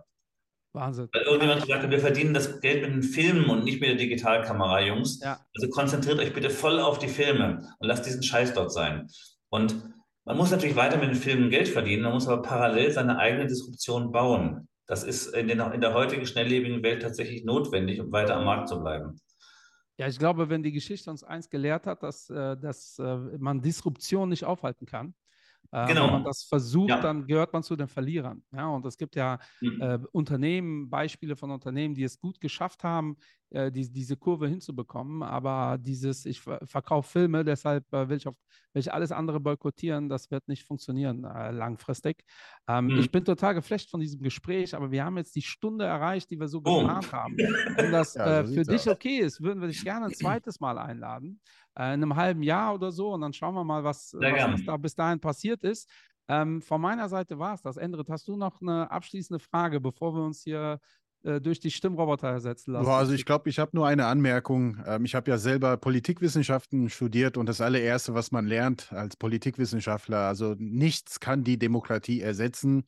Wahnsinn. Weil irgendjemand gesagt hat, wir verdienen das Geld mit den Filmen und nicht mit der Digitalkamera, Jungs. Ja. Also konzentriert euch bitte voll auf die Filme und lasst diesen Scheiß dort sein. Und man muss natürlich weiter mit den Filmen Geld verdienen, man muss aber parallel seine eigene Disruption bauen. Das ist in, den, in der heutigen schnelllebigen Welt tatsächlich notwendig, um weiter am Markt zu bleiben. Ja, ich glaube, wenn die Geschichte uns eins gelehrt hat, dass, äh, dass äh, man Disruption nicht aufhalten kann, äh, genau. Wenn man das versucht, ja. dann gehört man zu den Verlierern. Ja, und es gibt ja mhm. äh, Unternehmen, Beispiele von Unternehmen, die es gut geschafft haben, äh, die, diese Kurve hinzubekommen. Aber dieses, ich verkaufe Filme, deshalb äh, will, ich auf, will ich alles andere boykottieren, das wird nicht funktionieren äh, langfristig. Ähm, mhm. Ich bin total geflasht von diesem Gespräch, aber wir haben jetzt die Stunde erreicht, die wir so oh. geplant haben. Wenn das *laughs* ja, äh, so für dich aus. okay ist, würden wir dich gerne ein zweites Mal einladen. Äh, in einem halben Jahr oder so und dann schauen wir mal, was, was, was da bis dahin passiert ist. Ähm, von meiner Seite war es das. Endrit, hast du noch eine abschließende Frage, bevor wir uns hier äh, durch die Stimmroboter ersetzen lassen? also ich glaube, ich habe nur eine Anmerkung. Ähm, ich habe ja selber Politikwissenschaften studiert und das allererste, was man lernt als Politikwissenschaftler, also nichts kann die Demokratie ersetzen.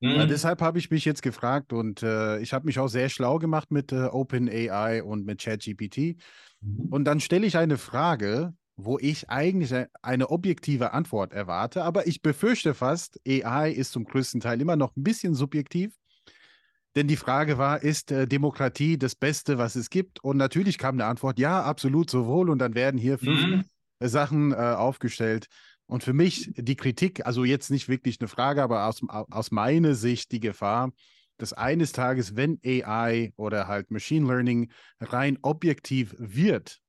Mhm. Äh, deshalb habe ich mich jetzt gefragt und äh, ich habe mich auch sehr schlau gemacht mit äh, OpenAI und mit ChatGPT. Mhm. Und dann stelle ich eine Frage, wo ich eigentlich eine objektive Antwort erwarte, aber ich befürchte fast, AI ist zum größten Teil immer noch ein bisschen subjektiv. Denn die Frage war, ist äh, Demokratie das Beste, was es gibt? Und natürlich kam eine Antwort, ja, absolut sowohl. Und dann werden hier fünf mhm. Sachen äh, aufgestellt. Und für mich die Kritik, also jetzt nicht wirklich eine Frage, aber aus, aus meiner Sicht die Gefahr, dass eines Tages, wenn AI oder halt Machine Learning rein objektiv wird,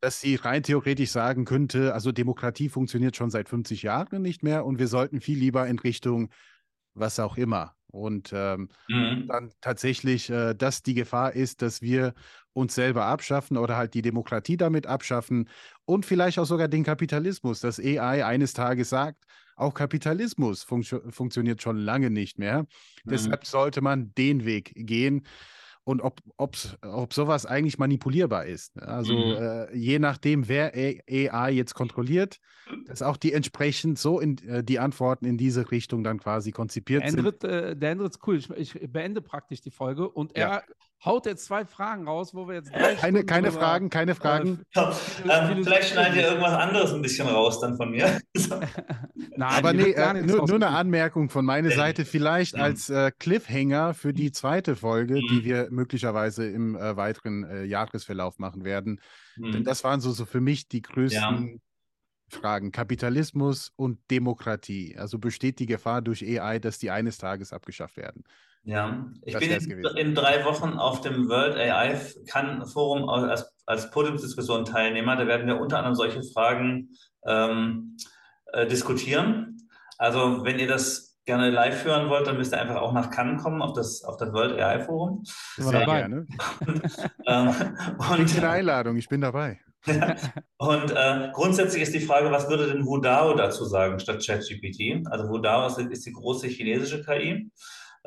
dass sie rein theoretisch sagen könnte, also Demokratie funktioniert schon seit 50 Jahren nicht mehr und wir sollten viel lieber in Richtung was auch immer. Und ähm, mhm. dann tatsächlich, äh, dass die Gefahr ist, dass wir uns selber abschaffen oder halt die Demokratie damit abschaffen und vielleicht auch sogar den Kapitalismus, dass AI eines Tages sagt, auch Kapitalismus funktio funktioniert schon lange nicht mehr. Mhm. Deshalb sollte man den Weg gehen und ob, ob, ob sowas eigentlich manipulierbar ist. Ne? Also mhm. äh, je nachdem, wer AI jetzt kontrolliert, dass auch die entsprechend so in, äh, die Antworten in diese Richtung dann quasi konzipiert der sind. Endrit, äh, der Endrit ist cool. Ich, ich, beende praktisch die Folge und er ja. Haut jetzt zwei Fragen raus, wo wir jetzt drei Keine, keine Fragen, keine äh, Fragen. *laughs* Ja, ähm, vielleicht schneidet ihr irgendwas anderes ein bisschen raus dann von mir. *laughs* *laughs* Nein, aber nee, äh, nur, nur, eine Anmerkung von meiner Seite, vielleicht als äh, Cliffhanger für die zweite Folge, die mhm. wir möglicherweise im äh, weiteren äh, Jahresverlauf machen werden. Mhm. Denn das waren so, so für mich die größten ja. Fragen. Kapitalismus und Demokratie. Also besteht die Gefahr durch AI, dass die eines Tages abgeschafft werden? Ja, ich das bin in, in, drei Wochen auf dem World AI Forum als, als Podiumsdiskussion Teilnehmer. Da werden wir unter anderem solche Fragen ähm, äh, diskutieren. Also wenn ihr das gerne live hören wollt, dann müsst ihr einfach auch nach Cannes kommen, auf das, auf das World AI Forum. Sehr dabei. gerne. *laughs* ähm, und, eine Einladung, ich bin dabei. *laughs* und äh, grundsätzlich ist die Frage, was würde denn Wudao dazu sagen statt ChatGPT? Also Wudao ist, ist die große chinesische KI.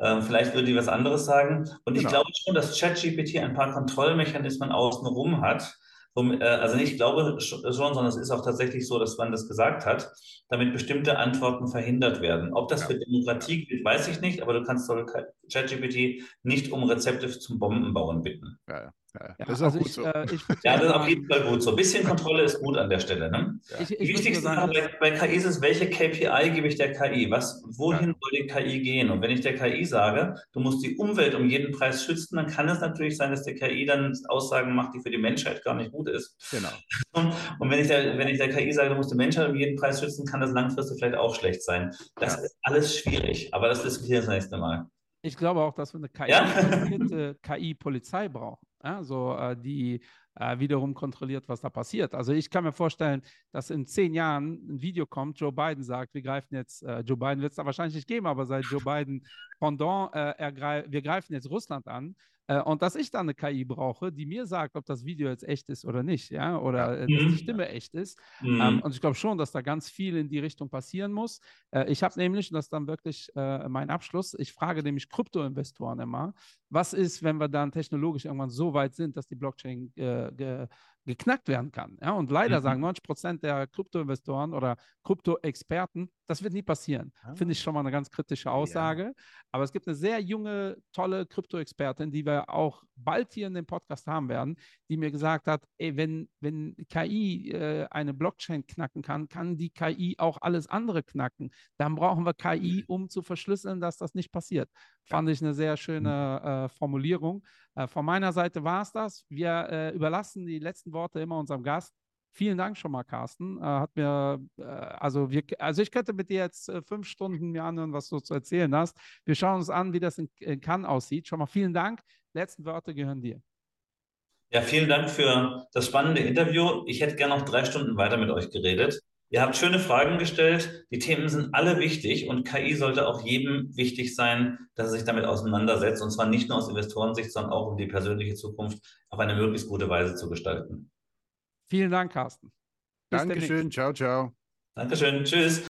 Ähm, vielleicht würde die was anderes sagen. Und genau. ich glaube schon, dass ChatGPT ein paar Kontrollmechanismen außenrum hat, äh, also nicht glaube schon, sondern es ist auch tatsächlich so, dass man das gesagt hat, damit bestimmte Antworten verhindert werden. Ob das ja. für Demokratie gilt, weiß ich nicht, aber du kannst ChatGPT nicht um Rezepte zum Bombenbauen bitten. Ja, ja. Ja, das ist auch also gut ich, so. Äh, ja, das ist auf jeden Fall gut so. Ein bisschen Kontrolle ist gut an der Stelle. Ne? Ja. Ich, ich die wichtigste Sache bei, bei, KI ist es, welche KPI gebe ich der KI? Was, wohin ja. soll die KI gehen? Und wenn ich der KI sage, du musst die Umwelt um jeden Preis schützen, dann kann es natürlich sein, dass der KI dann Aussagen macht, die für die Menschheit gar nicht gut ist. Genau. *laughs* Und wenn ich der, wenn ich der KI sage, du musst die Menschheit um jeden Preis schützen, kann das langfristig vielleicht auch schlecht sein. Das ist alles schwierig, aber das diskutieren wir das nächste Mal. Ich glaube auch, dass wir eine KI, KI-Polizei brauchen ja, so, äh, die äh, wiederum kontrolliert, was da passiert. Also ich kann mir vorstellen, dass in zehn Jahren ein Video kommt, Joe Biden sagt, wir greifen jetzt, äh, Joe Biden wird es da wahrscheinlich nicht geben, aber seit Joe Biden Pendant, äh, wir greifen jetzt Russland an, äh, und dass ich dann eine KI brauche, die mir sagt, ob das Video jetzt echt ist oder nicht, ja, oder äh, dass die mhm. Stimme echt ist. Mhm. Ähm, und ich glaube schon, dass da ganz viel in die Richtung passieren muss. Ich habe nämlich, und das ist dann wirklich mein Abschluss, ich frage nämlich Krypto-Investoren immer, was ist, wenn wir dann technologisch irgendwann so weit sind, dass die Blockchain äh, geknackt werden kann. Ja? Und leider mhm. sagen 90 Prozent der Kryptoinvestoren oder Krypto-Experten, das wird nie passieren. Ah. Finde ich schon mal eine ganz kritische Aussage. Ja. Aber es gibt eine sehr junge, tolle Krypto-Expertin, die wir auch bald hier in dem Podcast haben werden, die mir gesagt hat, ey, wenn, wenn KI äh, eine Blockchain knacken kann, kann die KI auch alles andere knacken. Dann brauchen wir KI, um zu verschlüsseln, dass das nicht passiert. Fand ich eine sehr schöne äh, Formulierung. Äh, von meiner Seite war es das. Wir äh, überlassen die letzten Worte immer unserem Gast. Vielen Dank schon mal, Carsten. Äh, hat mir, äh, also, wir, also ich könnte mit dir jetzt äh, fünf Stunden mir anhören, was du zu erzählen hast. Wir schauen uns an, wie das in, in Cannes aussieht. Schon mal vielen Dank. Letzten Worte gehören dir. Ja, vielen Dank für das spannende Interview. Ich hätte gerne noch drei Stunden weiter mit euch geredet. Ihr habt schöne Fragen gestellt. Die Themen sind alle wichtig und KI sollte auch jedem wichtig sein, dass er sich damit auseinandersetzt. Und zwar nicht nur aus Investorensicht, sondern auch um die persönliche Zukunft auf eine möglichst gute Weise zu gestalten. Vielen Dank, Carsten. Bis Dankeschön. Ciao, ciao. Dankeschön. Tschüss.